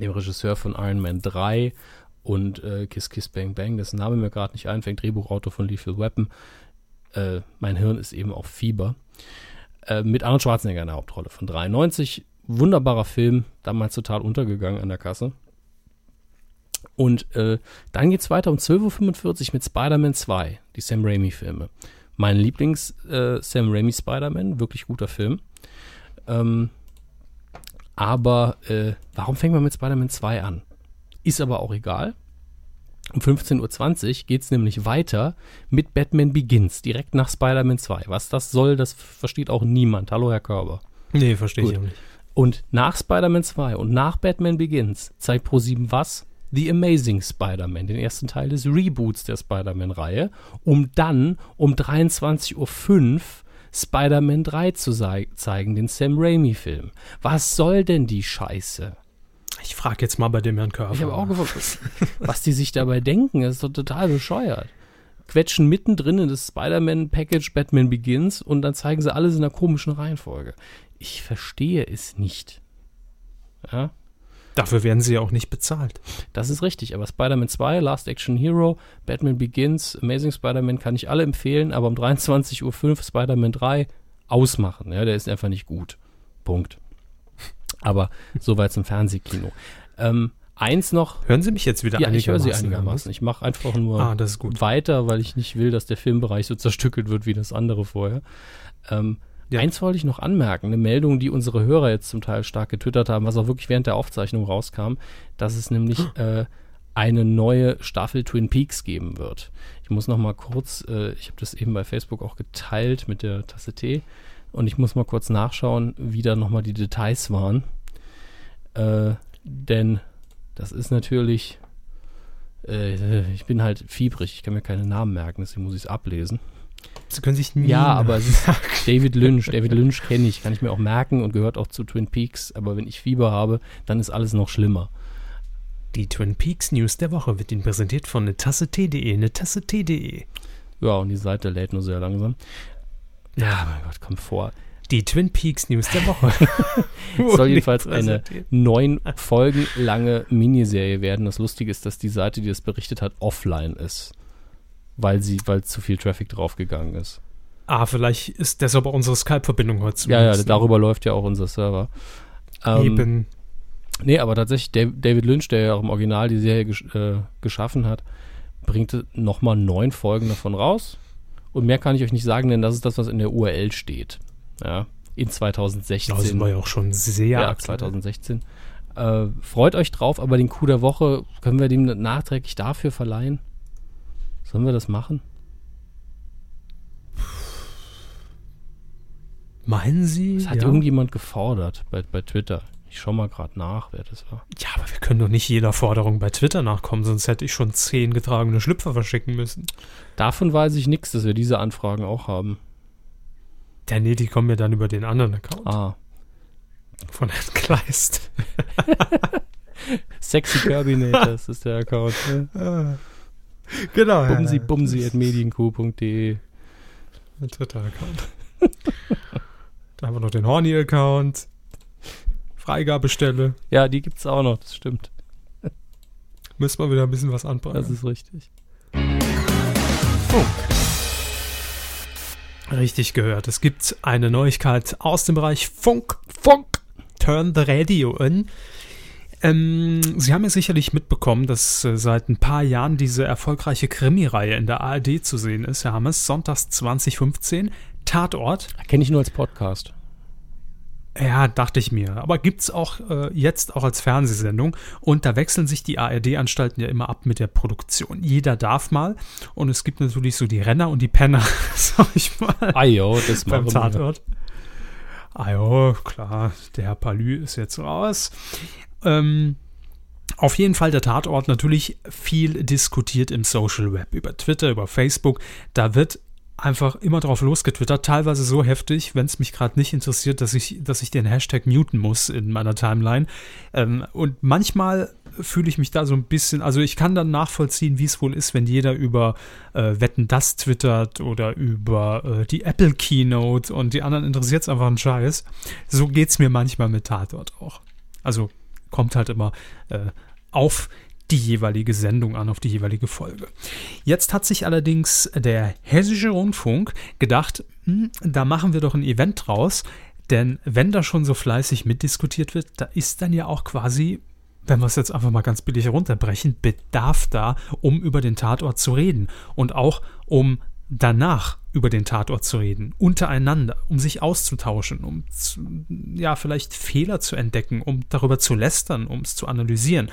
dem Regisseur von Iron Man 3 und äh, Kiss Kiss Bang Bang, dessen Name mir gerade nicht einfängt, Drehbuchautor von Lethal Weapon. Äh, mein Hirn ist eben auf Fieber. Äh, mit Arnold Schwarzenegger in der Hauptrolle von 93. Wunderbarer Film, damals total untergegangen an der Kasse. Und äh, dann geht es weiter um 12.45 Uhr mit Spider-Man 2, die Sam Raimi-Filme. Mein Lieblings-Sam Raimi Spider-Man, wirklich guter Film. Ähm, aber äh, warum fängt man mit Spider-Man 2 an? Ist aber auch egal. Um 15.20 Uhr geht es nämlich weiter mit Batman Begins, direkt nach Spider-Man 2. Was das soll, das versteht auch niemand. Hallo, Herr Körber. Nee, verstehe ich auch nicht. Und nach Spider-Man 2 und nach Batman Begins zeigt Pro7 was? The Amazing Spider-Man, den ersten Teil des Reboots der Spider-Man-Reihe, um dann um 23.05 Uhr Spider-Man 3 zu zeigen, den Sam Raimi-Film. Was soll denn die Scheiße? Ich frage jetzt mal bei dem Herrn Körper. Ich habe auch gefragt, was die sich dabei denken. Das ist doch total bescheuert. Quetschen mittendrin in das Spider-Man-Package Batman Begins und dann zeigen sie alles in einer komischen Reihenfolge. Ich verstehe es nicht. Ja, Dafür werden sie ja auch nicht bezahlt. das ist richtig. Aber Spider-Man 2, Last Action Hero, Batman Begins, Amazing Spider-Man kann ich alle empfehlen, aber um 23.05 Uhr Spider-Man 3 ausmachen. Ja, der ist einfach nicht gut. Punkt. Aber soweit zum Fernsehkino. Ähm, eins noch, Hören Sie mich jetzt wieder ja, ich höre sie einigermaßen, einigermaßen. Ich mache einfach nur Ah, das ist gut. weiter, weil ich nicht will, dass der Filmbereich so zerstückelt wird wie das andere vorher. Ähm, Ja. Eins wollte ich noch anmerken, eine Meldung, die unsere Hörer jetzt zum Teil stark getwittert haben, was auch wirklich während der Aufzeichnung rauskam, dass es nämlich äh, eine neue Staffel Twin Peaks geben wird. Ich muss noch mal kurz, äh, ich habe das eben bei Facebook auch geteilt mit der Tasse Tee und ich muss mal kurz nachschauen, wie da noch mal die Details waren. Äh, denn das ist natürlich, äh, ich bin halt fiebrig, ich kann mir keine Namen merken, deswegen muss ich es ablesen. Sie können sich nie Ja, aber es ist David Lynch. David Lynch kenne ich, kann ich mir auch merken und gehört auch zu Twin Peaks. Aber wenn ich Fieber habe, dann ist alles noch schlimmer. Die Twin Peaks News der Woche wird Ihnen präsentiert von eine Tasse Tee.de, eine Tasse Tee.de. Ja, und die Seite lädt nur sehr langsam. Ja, mein Gott, kommt vor. Die Twin Peaks News der Woche. Es soll jedenfalls eine neun Folgen lange Miniserie werden. Das Lustige ist, dass die Seite, die das berichtet hat, offline ist. Weil sie, weil zu viel Traffic draufgegangen ist. Ah, vielleicht ist deshalb auch unsere Skype-Verbindung heute Ja, ja, zumindest. darüber läuft ja auch unser Server. Ähm, Eben. Nee, aber tatsächlich, Dav- David Lynch, der ja auch im Original die Serie gesch äh, geschaffen hat, bringt nochmal neun Folgen davon raus. Und mehr kann ich euch nicht sagen, denn das ist das, was in der URL steht. Ja, in 2016. Da sind wir ja auch schon sehr ja, aktuell. 2016. Äh, freut euch drauf, aber den Coup der Woche können wir dem nachträglich dafür verleihen? Sollen wir das machen? Meinen Sie? Das hat ja. irgendjemand gefordert bei, bei Twitter. Ich schau mal gerade nach, wer das war. ja, aber wir können doch nicht jeder Forderung bei Twitter nachkommen, sonst hätte ich schon zehn getragene Schlüpfer verschicken müssen. Davon weiß ich nichts, dass wir diese Anfragen auch haben. Ja, nee, die kommen ja dann über den anderen Account Ah, von Herrn Kleist. Sexy Kirbinators ist der Account. Ne? Genau. Bumsi bumsi at medienq.de. Ein Twitter-Account. da haben wir noch den Horny-Account. Freigabestelle. Ja, die gibt's auch noch, das stimmt. Müssen wir wieder ein bisschen was anbringen. Das ist richtig. Richtig gehört. Es gibt eine Neuigkeit aus dem Bereich Funk. Funk. Turn the Radio on. Ähm, Sie haben ja sicherlich mitbekommen, dass äh, seit ein paar Jahren diese erfolgreiche Krimi-Reihe in der ARD zu sehen ist. Herr Hammes, sonntags 2015, Tatort. Kenne ich nur als Podcast. Ja, dachte ich mir. Aber gibt's auch äh, jetzt auch als Fernsehsendung. Und da wechseln sich die ARD-Anstalten ja immer ab mit der Produktion. Jeder darf mal. Und es gibt natürlich so die Renner und die Penner, sag ich mal, Ah jo, das beim wir. Tatort. Ah jo, klar, der Herr Palü ist jetzt raus. Ähm, auf jeden Fall der Tatort natürlich viel diskutiert im Social Web, über Twitter, über Facebook. Da wird einfach immer drauf losgetwittert, teilweise so heftig, wenn es mich gerade nicht interessiert, dass ich, dass ich den Hashtag muten muss in meiner Timeline. Ähm, und manchmal fühle ich mich da so ein bisschen, also ich kann dann nachvollziehen, wie es wohl ist, wenn jeder über äh, Wetten das twittert oder über äh, die Apple Keynote und die anderen interessiert es einfach einen Scheiß. So geht es mir manchmal mit Tatort auch. Also kommt halt immer äh, auf die jeweilige Sendung an, auf die jeweilige Folge. Jetzt hat sich allerdings der Hessische Rundfunk gedacht, hm, da machen wir doch ein Event draus, denn wenn da schon so fleißig mitdiskutiert wird, da ist dann ja auch quasi, wenn wir es jetzt einfach mal ganz billig runterbrechen, Bedarf da, um über den Tatort zu reden und auch um danach über den Tatort zu reden, untereinander, um sich auszutauschen, um zu, ja vielleicht Fehler zu entdecken, um darüber zu lästern, um es zu analysieren.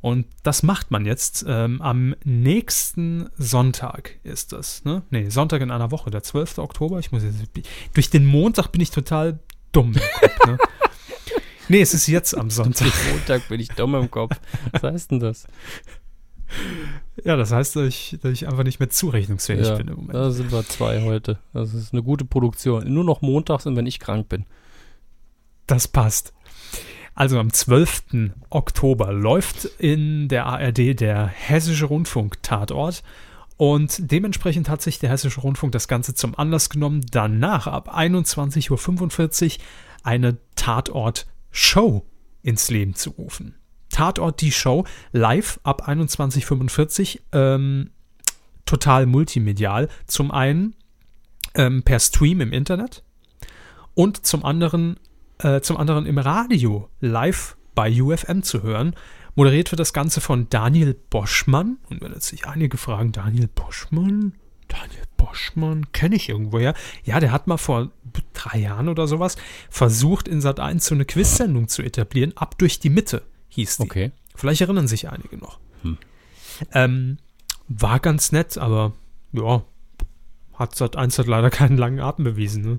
Und das macht man jetzt. Ähm, am nächsten Sonntag ist das. Ne? Nee, Sonntag in einer Woche, der 12. Oktober. Ich muss jetzt, durch den Montag bin ich total dumm im Kopf. Ne? nee, es ist jetzt am Sonntag. Montag bin ich dumm im Kopf. Was heißt denn das? Ja, das heißt, dass ich, dass ich einfach nicht mehr zurechnungsfähig ja, bin im Moment. da sind wir zwei heute. Das ist eine gute Produktion. Nur noch montags und wenn ich krank bin. Das passt. Also am 12. Oktober läuft in der ARD der Hessische Rundfunk Tatort. Und dementsprechend hat sich der Hessische Rundfunk das Ganze zum Anlass genommen, danach ab 21.45 Uhr eine Tatort-Show ins Leben zu rufen. Tatort die Show live ab 21.45 Uhr, ähm, total multimedial. Zum einen ähm, per Stream im Internet und zum anderen äh, zum anderen im Radio live bei UFM zu hören. Moderiert wird das Ganze von Daniel Boschmann. Und wenn jetzt sich einige fragen, Daniel Boschmann? Daniel Boschmann, kenne ich irgendwoher. Ja, der hat mal vor drei Jahren oder sowas versucht, in Sat 1 so eine Quiz-Sendung zu etablieren. Ab durch die Mitte hieß die. Okay. Vielleicht erinnern sich einige noch. Hm. Ähm, war ganz nett, aber ja, hat Sat 1 hat leider keinen langen Atem bewiesen. Ne?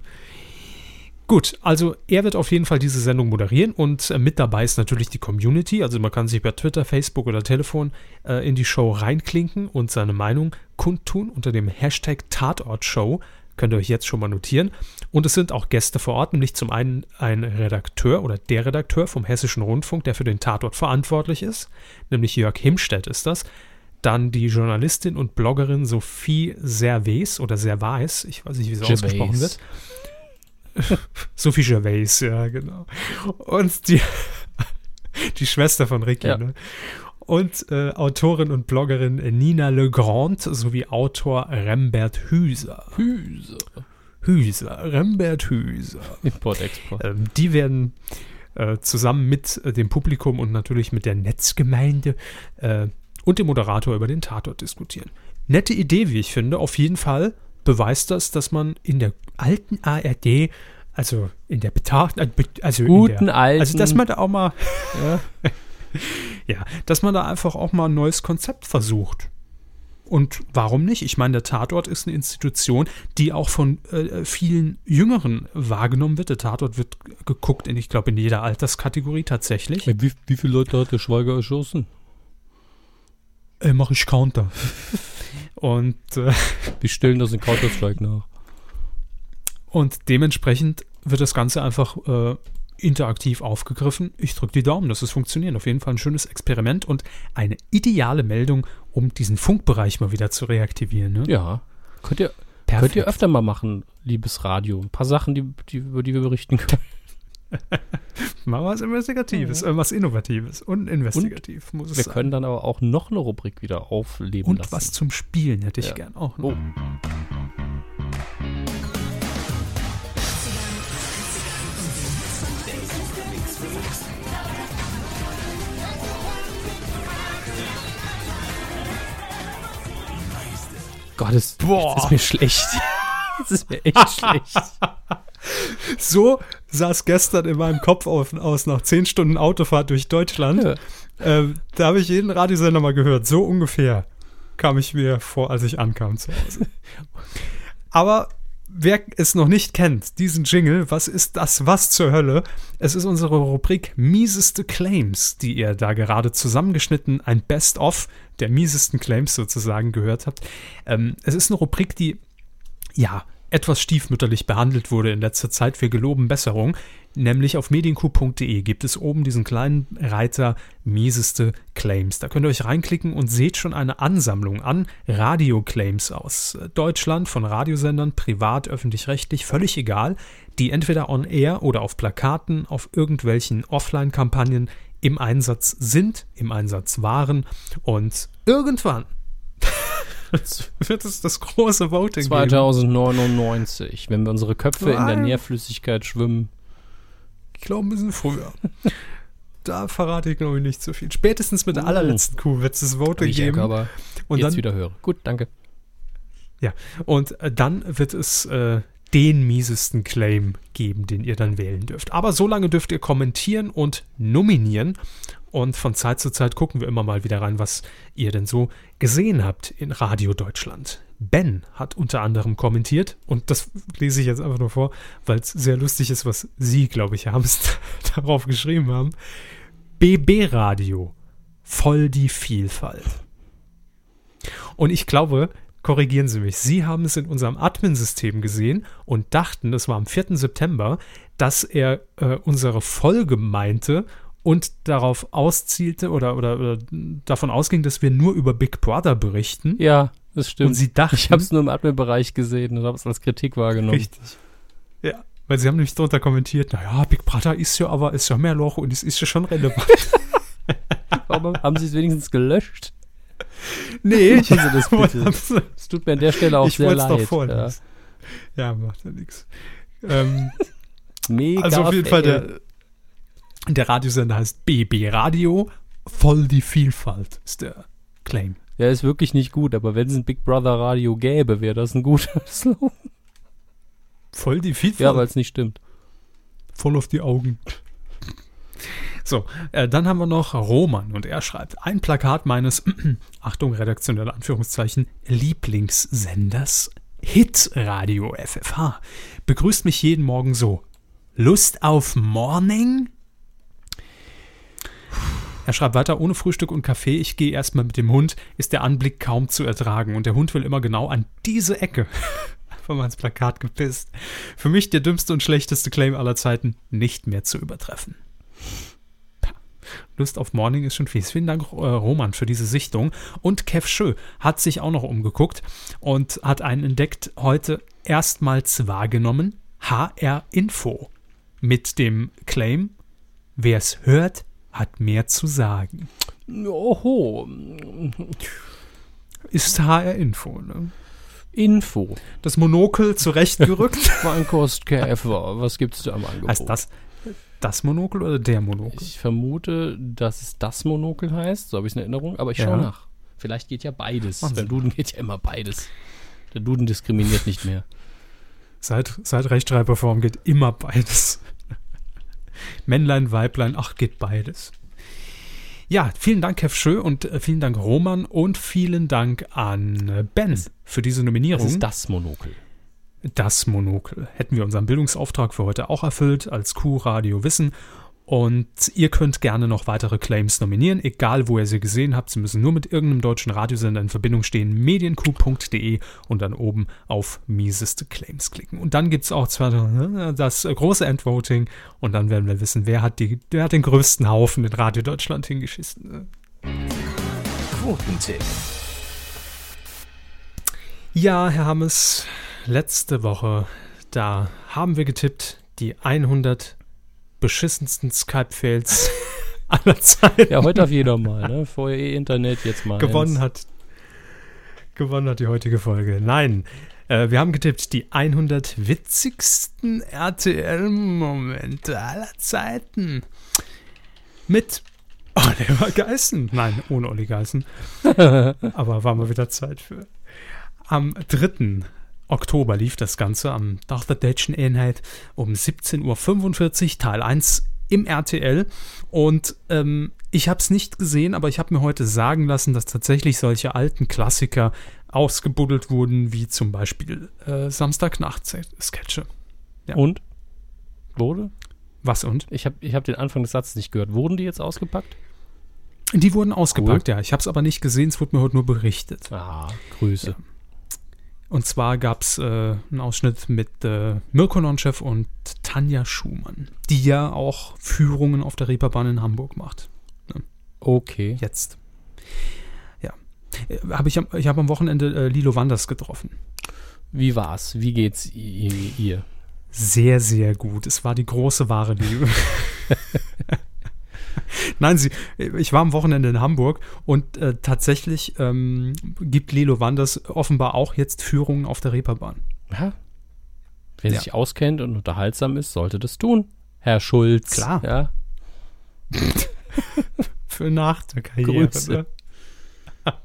Gut, also er wird auf jeden Fall diese Sendung moderieren und äh, mit dabei ist natürlich die Community. Also man kann sich per Twitter, Facebook oder Telefon äh, in die Show reinklinken und seine Meinung kundtun unter dem Hashtag Tatortshow. Könnt ihr euch jetzt schon mal notieren. Und es sind auch Gäste vor Ort, nämlich zum einen ein Redakteur oder der Redakteur vom Hessischen Rundfunk, der für den Tatort verantwortlich ist, nämlich Jörg Himstedt ist das. Dann die Journalistin und Bloggerin Sophie Servais oder Servais, ich weiß nicht, wie sie Gervais. ausgesprochen wird. Sophie Gervais, ja, genau. Und die, die Schwester von Ricky, Ja. ne? Und äh, Autorin und Bloggerin Nina Legrand sowie Autor Rembert Hüser. Hüse. Hüser, Rembert Hüser. Import-Export. Ähm, die werden äh, zusammen mit äh, dem Publikum und natürlich mit der Netzgemeinde äh, und dem Moderator über den Tatort diskutieren. Nette Idee, wie ich finde. Auf jeden Fall beweist das, dass man in der alten ARD, also in der Betracht, äh, also in Guten der, alten. also dass man da auch mal, ja. ja, dass man da einfach auch mal ein neues Konzept versucht. Und warum nicht? Ich meine, der Tatort ist eine Institution, die auch von äh, vielen Jüngeren wahrgenommen wird. Der Tatort wird geguckt in, ich glaube, in jeder Alterskategorie tatsächlich. Wie, wie viele Leute hat der Schweiger erschossen? Äh, Mache ich Counter. Und äh, Die stellen das in Counter-Strike nach. Und dementsprechend wird das Ganze einfach äh, interaktiv aufgegriffen. Ich drücke die Daumen, dass es funktioniert. Auf jeden Fall ein schönes Experiment und eine ideale Meldung, um diesen Funkbereich mal wieder zu reaktivieren. Ne? Ja. Könnt ihr, Perfekt. könnt ihr öfter mal machen, liebes Radio. Ein paar Sachen, die, die, über die wir berichten können. Mal was Investigatives, äh, was Innovatives und investigativ muss es Wir sein. können dann aber auch noch eine Rubrik wieder aufleben Und lassen. was zum Spielen hätte ich Ja. gern auch. noch. Oh. Gott, es Boah. ist mir schlecht. Es ist mir echt schlecht. So sah es gestern in meinem Kopf auf, aus nach zehn Stunden Autofahrt durch Deutschland. Ja. Ähm, da habe ich jeden Radiosender mal gehört. So ungefähr kam ich mir vor, als ich ankam zu Hause. Aber wer es noch nicht kennt, diesen Jingle, was ist das, was zur Hölle? Es ist unsere Rubrik Mieseste Claims, die ihr da gerade zusammengeschnitten, ein Best-of der miesesten Claims sozusagen gehört habt. Ähm, es ist eine Rubrik, die ja, etwas stiefmütterlich behandelt wurde in letzter Zeit. Wir geloben Besserung. Nämlich auf medienku.de gibt es oben diesen kleinen Reiter mieseste Claims. Da könnt ihr euch reinklicken und seht schon eine Ansammlung an Radio-Claims aus Deutschland von Radiosendern, privat, öffentlich-rechtlich, völlig egal, die entweder on air oder auf Plakaten, auf irgendwelchen Offline-Kampagnen im Einsatz sind, im Einsatz waren und irgendwann wird es das große Voting geben. 2099, wenn wir unsere Köpfe in der Nein. Nährflüssigkeit schwimmen. Ich glaube, ein bisschen früher. da verrate ich, glaube ich, nicht so viel. Spätestens mit der Oh. allerletzten Kuh wird es das Voting Ich geben. aber Und jetzt dann, wieder höre. Gut, danke. ja, und äh, dann wird es äh, den miesesten Claim geben, den ihr dann wählen dürft. Aber so lange dürft ihr kommentieren und nominieren. Und von Zeit zu Zeit gucken wir immer mal wieder rein, was ihr denn so gesehen habt in Radio Deutschland. Ben hat unter anderem kommentiert, und das lese ich jetzt einfach nur vor, weil es sehr lustig ist, was Sie, glaube ich, abends darauf geschrieben haben. BB Radio, voll die Vielfalt. Und ich glaube, korrigieren Sie mich, Sie haben es in unserem Admin-System gesehen und dachten, das war am 4. September, dass er äh, unsere Folge meinte und darauf auszielte oder, oder, oder davon ausging, dass wir nur über Big Brother berichten. Ja, das stimmt. Und Sie dachten, ich habe es nur im Admin-Bereich gesehen und habe es als Kritik wahrgenommen. Richtig. Ja, weil sie haben nämlich drunter kommentiert, naja, Big Brother ist ja aber, ist ja mehr Loch und es ist ja schon relevant. Aber haben Sie es wenigstens gelöscht? nee, ich Also das bitte. Es tut mir an der Stelle auch ich sehr leid. doch vorlesen. Ja, macht ja nichts. Ähm, Ja. Mega also auf jeden Fall, der, der Radiosender heißt BB Radio, voll die Vielfalt ist der Claim. Der ist wirklich nicht gut, aber wenn es ein Big Brother Radio gäbe, wäre das ein guter Slogan. Voll die Vielfalt? Ja, weil es nicht stimmt. voll auf die Augen. So, äh, dann haben wir noch Roman und er schreibt, ein Plakat meines, Achtung, redaktionelle Anführungszeichen, Lieblingssenders Hitradio FFH begrüßt mich jeden Morgen so. Lust auf Morning? Er schreibt weiter, ohne Frühstück und Kaffee, ich gehe erstmal mit dem Hund, ist der Anblick kaum zu ertragen und der Hund will immer genau an diese Ecke. Einfach mal ins Plakat gepisst. Für mich der dümmste und schlechteste Claim aller Zeiten, nicht mehr zu übertreffen. Lust auf Morning ist schon fies. Vielen Dank, äh, Roman, für diese Sichtung. Und Kev Schö hat sich auch noch umgeguckt und hat einen entdeckt, heute erstmals wahrgenommen, HR Info. Mit dem Claim, wer es hört, hat mehr zu sagen. Oho. Ist HR Info, ne? Info. Das Monokel zurechtgerückt. Feinkost Käfer. Was gibt es da am Angebot? heißt das das Monokel oder der Monokel? Ich vermute, dass es das Monokel heißt. So habe ich es in Erinnerung. Aber ich Ja. schaue nach. Vielleicht geht ja beides. Sie Beim Duden geht ja immer beides. Der Duden diskriminiert nicht mehr. Seit, seit Rechtschreibreform geht immer beides. Männlein, Weiblein, ach, geht beides. Ja, vielen Dank, Kev Schö, und äh, vielen Dank, Roman, und vielen Dank an äh, Ben für diese Nominierung. Das ist das Monokel. Das Monokel. Hätten wir unseren Bildungsauftrag für heute auch erfüllt, als Q-Radio Wissen. Und ihr könnt gerne noch weitere Claims nominieren, egal wo ihr sie gesehen habt. Sie müssen nur mit irgendeinem deutschen Radiosender in Verbindung stehen. medienq.de und dann oben auf mieseste Claims klicken. Und dann gibt es auch das große Endvoting und dann werden wir wissen, wer hat, die, wer hat den größten Haufen in Radio Deutschland hingeschissen. Quotentipp. Ja, Herr Hammes, letzte Woche, da haben wir getippt, die 100 beschissensten Skype-Fails aller Zeiten. Ja, heute auf jeder Mal, ne? Vorher eh Internet, jetzt mal. Gewonnen hat. Gewonnen hat die heutige Folge. Nein. Äh, wir haben getippt die 100 witzigsten RTL-Momente aller Zeiten. Mit Oliver Geißen. Nein, ohne Olli Geißen. Aber war mal wieder Zeit für. Am 3. Oktober lief das Ganze am Tag der deutschen Einheit um 17.45 Uhr, Teil 1 im RTL. Und ähm, ich habe es nicht gesehen, aber ich habe mir heute sagen lassen, dass tatsächlich solche alten Klassiker ausgebuddelt wurden, wie zum Beispiel äh, Samstagnacht-Sketche. Ja. Und? Wurde? Was und? Ich habe ich hab den Anfang des Satzes nicht gehört. Wurden die jetzt ausgepackt? Die wurden ausgepackt, cool. ja. Ich habe es aber nicht gesehen, es wurde mir heute nur berichtet. Ah, Grüße. Ja. Und zwar gab es äh, einen Ausschnitt mit äh, Mirko Nonchev und Tanja Schumann, die ja auch Führungen auf der Reeperbahn in Hamburg macht. Ne? Okay. Jetzt. Ja. Äh, hab ich ich habe am Wochenende äh, Lilo Wanders getroffen. Wie war's? Wie geht's ihr? Sehr, sehr gut. Es war die große wahre Liebe. Nein, sie, ich war am Wochenende in Hamburg und äh, tatsächlich ähm, gibt Lilo Wanders offenbar auch jetzt Führungen auf der Reeperbahn. Ja. Wer ja. sich auskennt und unterhaltsam ist, sollte das tun. Herr Schulz. Klar. Ja. Für nach der Karriere. Ne?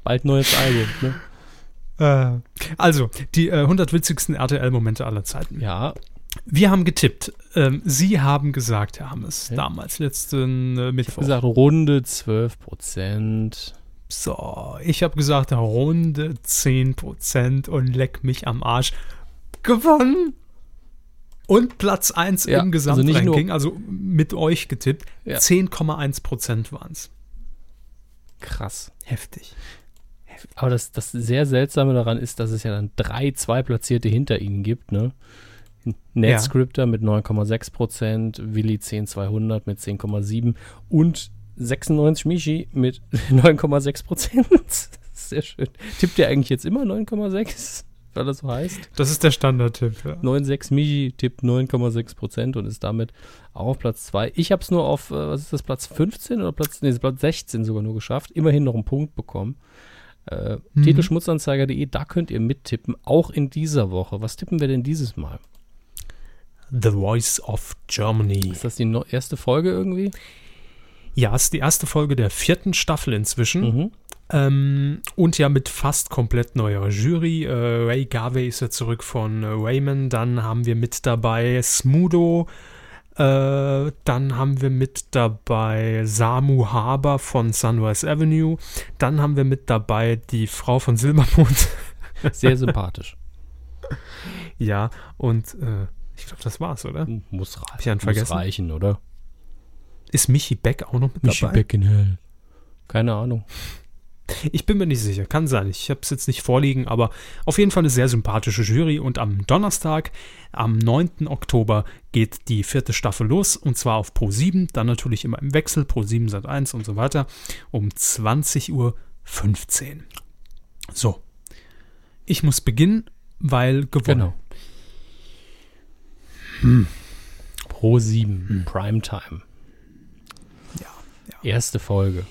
Bald neues Album, ne? Äh, also, die äh, 100 witzigsten RTL-Momente aller Zeiten. Ja, wir haben getippt. Ähm, Sie haben gesagt, Herr Hammes, ja. damals, letzten äh, Mittwoch. Ich habe gesagt, Runde 12 Prozent. So, ich habe gesagt, Runde 10 Prozent und leck mich am Arsch. Gewonnen! Und Platz 1 ja, im Gesamtranking, also, also, mit euch getippt. Ja. 10,1 Prozent waren es. Krass. Heftig. Heftig. Aber das, das sehr Seltsame daran ist, dass es ja dann drei Zweitplatzierte hinter ihnen gibt, ne? NetScripter ja. mit 9,6 Prozent, Willi 10200 mit 10,7 und 96 Michi mit 9,6 Prozent. Sehr schön. Tippt ihr eigentlich jetzt immer 9,6? Weil das so heißt. Das ist der Standardtipp, ja. 9,6 Michi tippt 9,6 Prozent und ist damit auch auf Platz 2. Ich habe es nur auf, äh, was ist das, Platz 15 oder Platz, nee, Platz 16 sogar nur geschafft. Immerhin noch einen Punkt bekommen. Äh, mhm. Titelschmutzanzeiger.de, da könnt ihr mittippen, auch in dieser Woche. Was tippen wir denn dieses Mal? The Voice of Germany. Ist das die no erste Folge irgendwie? Ja, es ist die erste Folge der vierten Staffel inzwischen. Mhm. Ähm, und ja mit fast komplett neuer Jury. Äh, Ray Garvey ist ja zurück von äh, Raymond. Dann haben wir mit dabei Smudo. Äh, dann haben wir mit dabei Samu Haber von Sunrise Avenue. Dann haben wir mit dabei die Frau von Silbermond. Sehr sympathisch. ja, und äh, ich glaube, das war's, oder? Muss, rei muss reichen, oder? Ist Michi Beck auch noch mit Michi dabei? Michi Beck in Hell. Keine Ahnung. Ich bin mir nicht sicher, kann sein. Ich habe es jetzt nicht vorliegen, aber auf jeden Fall eine sehr sympathische Jury. Und am Donnerstag, am 9. Oktober, geht die vierte Staffel los. Und zwar auf Pro 7, dann natürlich immer im Wechsel, Pro 7 Sat 1 und so weiter, um 20.15 Uhr. So. Ich muss beginnen, weil gewonnen. Genau. Hm. Pro 7, hm. Primetime. Ja, ja. Erste Folge.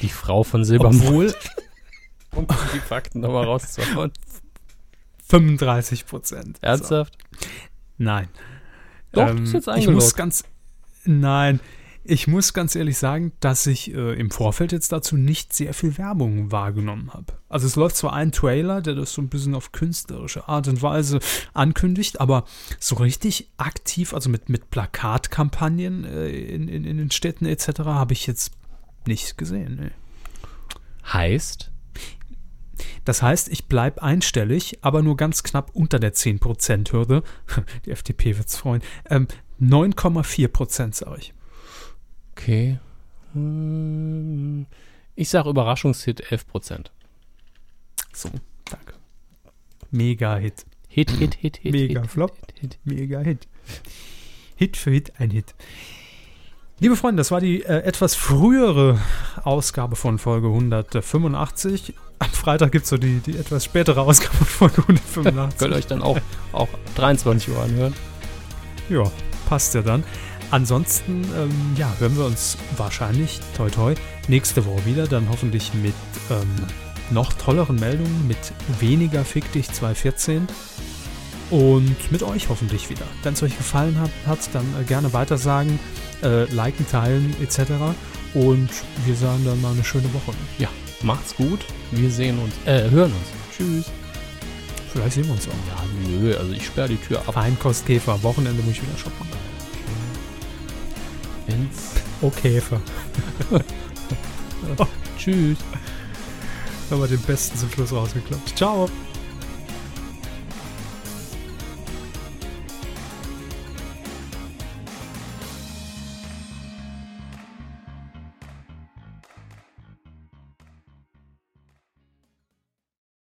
Die Frau von Silbermond. Um die Fakten nochmal rauszuhauen. 35 Prozent. Ernsthaft? So. Nein. Doch, ähm, ist jetzt Ich muss ganz, nein, ich muss ganz ehrlich sagen, dass ich äh, im Vorfeld jetzt dazu nicht sehr viel Werbung wahrgenommen habe. Also es läuft zwar ein Trailer, der das so ein bisschen auf künstlerische Art und Weise ankündigt, aber so richtig aktiv, also mit, mit Plakatkampagnen äh, in, in, in den Städten etc., habe ich jetzt nicht gesehen. Nee. Heißt? Das heißt, ich bleibe einstellig, aber nur ganz knapp unter der 10%-Hürde. Die FDP wird es freuen. Ähm, 9,4% sage ich. Okay. Hm, Ich sage Überraschungshit 11%. So, danke. Mega-Hit. Hit, Hit, Hit, Hit. Mega Hit, Flop. Hit, Hit. Mega-Hit. Hit für Hit, ein Hit. Liebe Freunde, das war die äh, etwas frühere Ausgabe von Folge 185. Am Freitag gibt es so die, die etwas spätere Ausgabe von Folge 185. Könnt ihr euch dann auch, auch 23 Uhr anhören. Ja, passt ja dann. Ansonsten, ähm, ja, hören wir uns wahrscheinlich, toi toi, nächste Woche wieder. Dann hoffentlich mit ähm, noch tolleren Meldungen, mit weniger Fick dich 214 und mit euch hoffentlich wieder. Wenn es euch gefallen hat, hat dann äh, gerne weitersagen, äh, liken, teilen etc. Und wir sagen dann mal eine schöne Woche. Ja, macht's gut. Wir sehen uns, äh, hören uns. Tschüss. Vielleicht sehen wir uns auch. Ja, nö, also ich sperre die Tür ab. Feinkostkäfer, Wochenende muss ich wieder shoppen. Wenn's. Oh, Käfer. Tschüss. Haben wir den besten zum Schluss rausgeklappt. Ciao.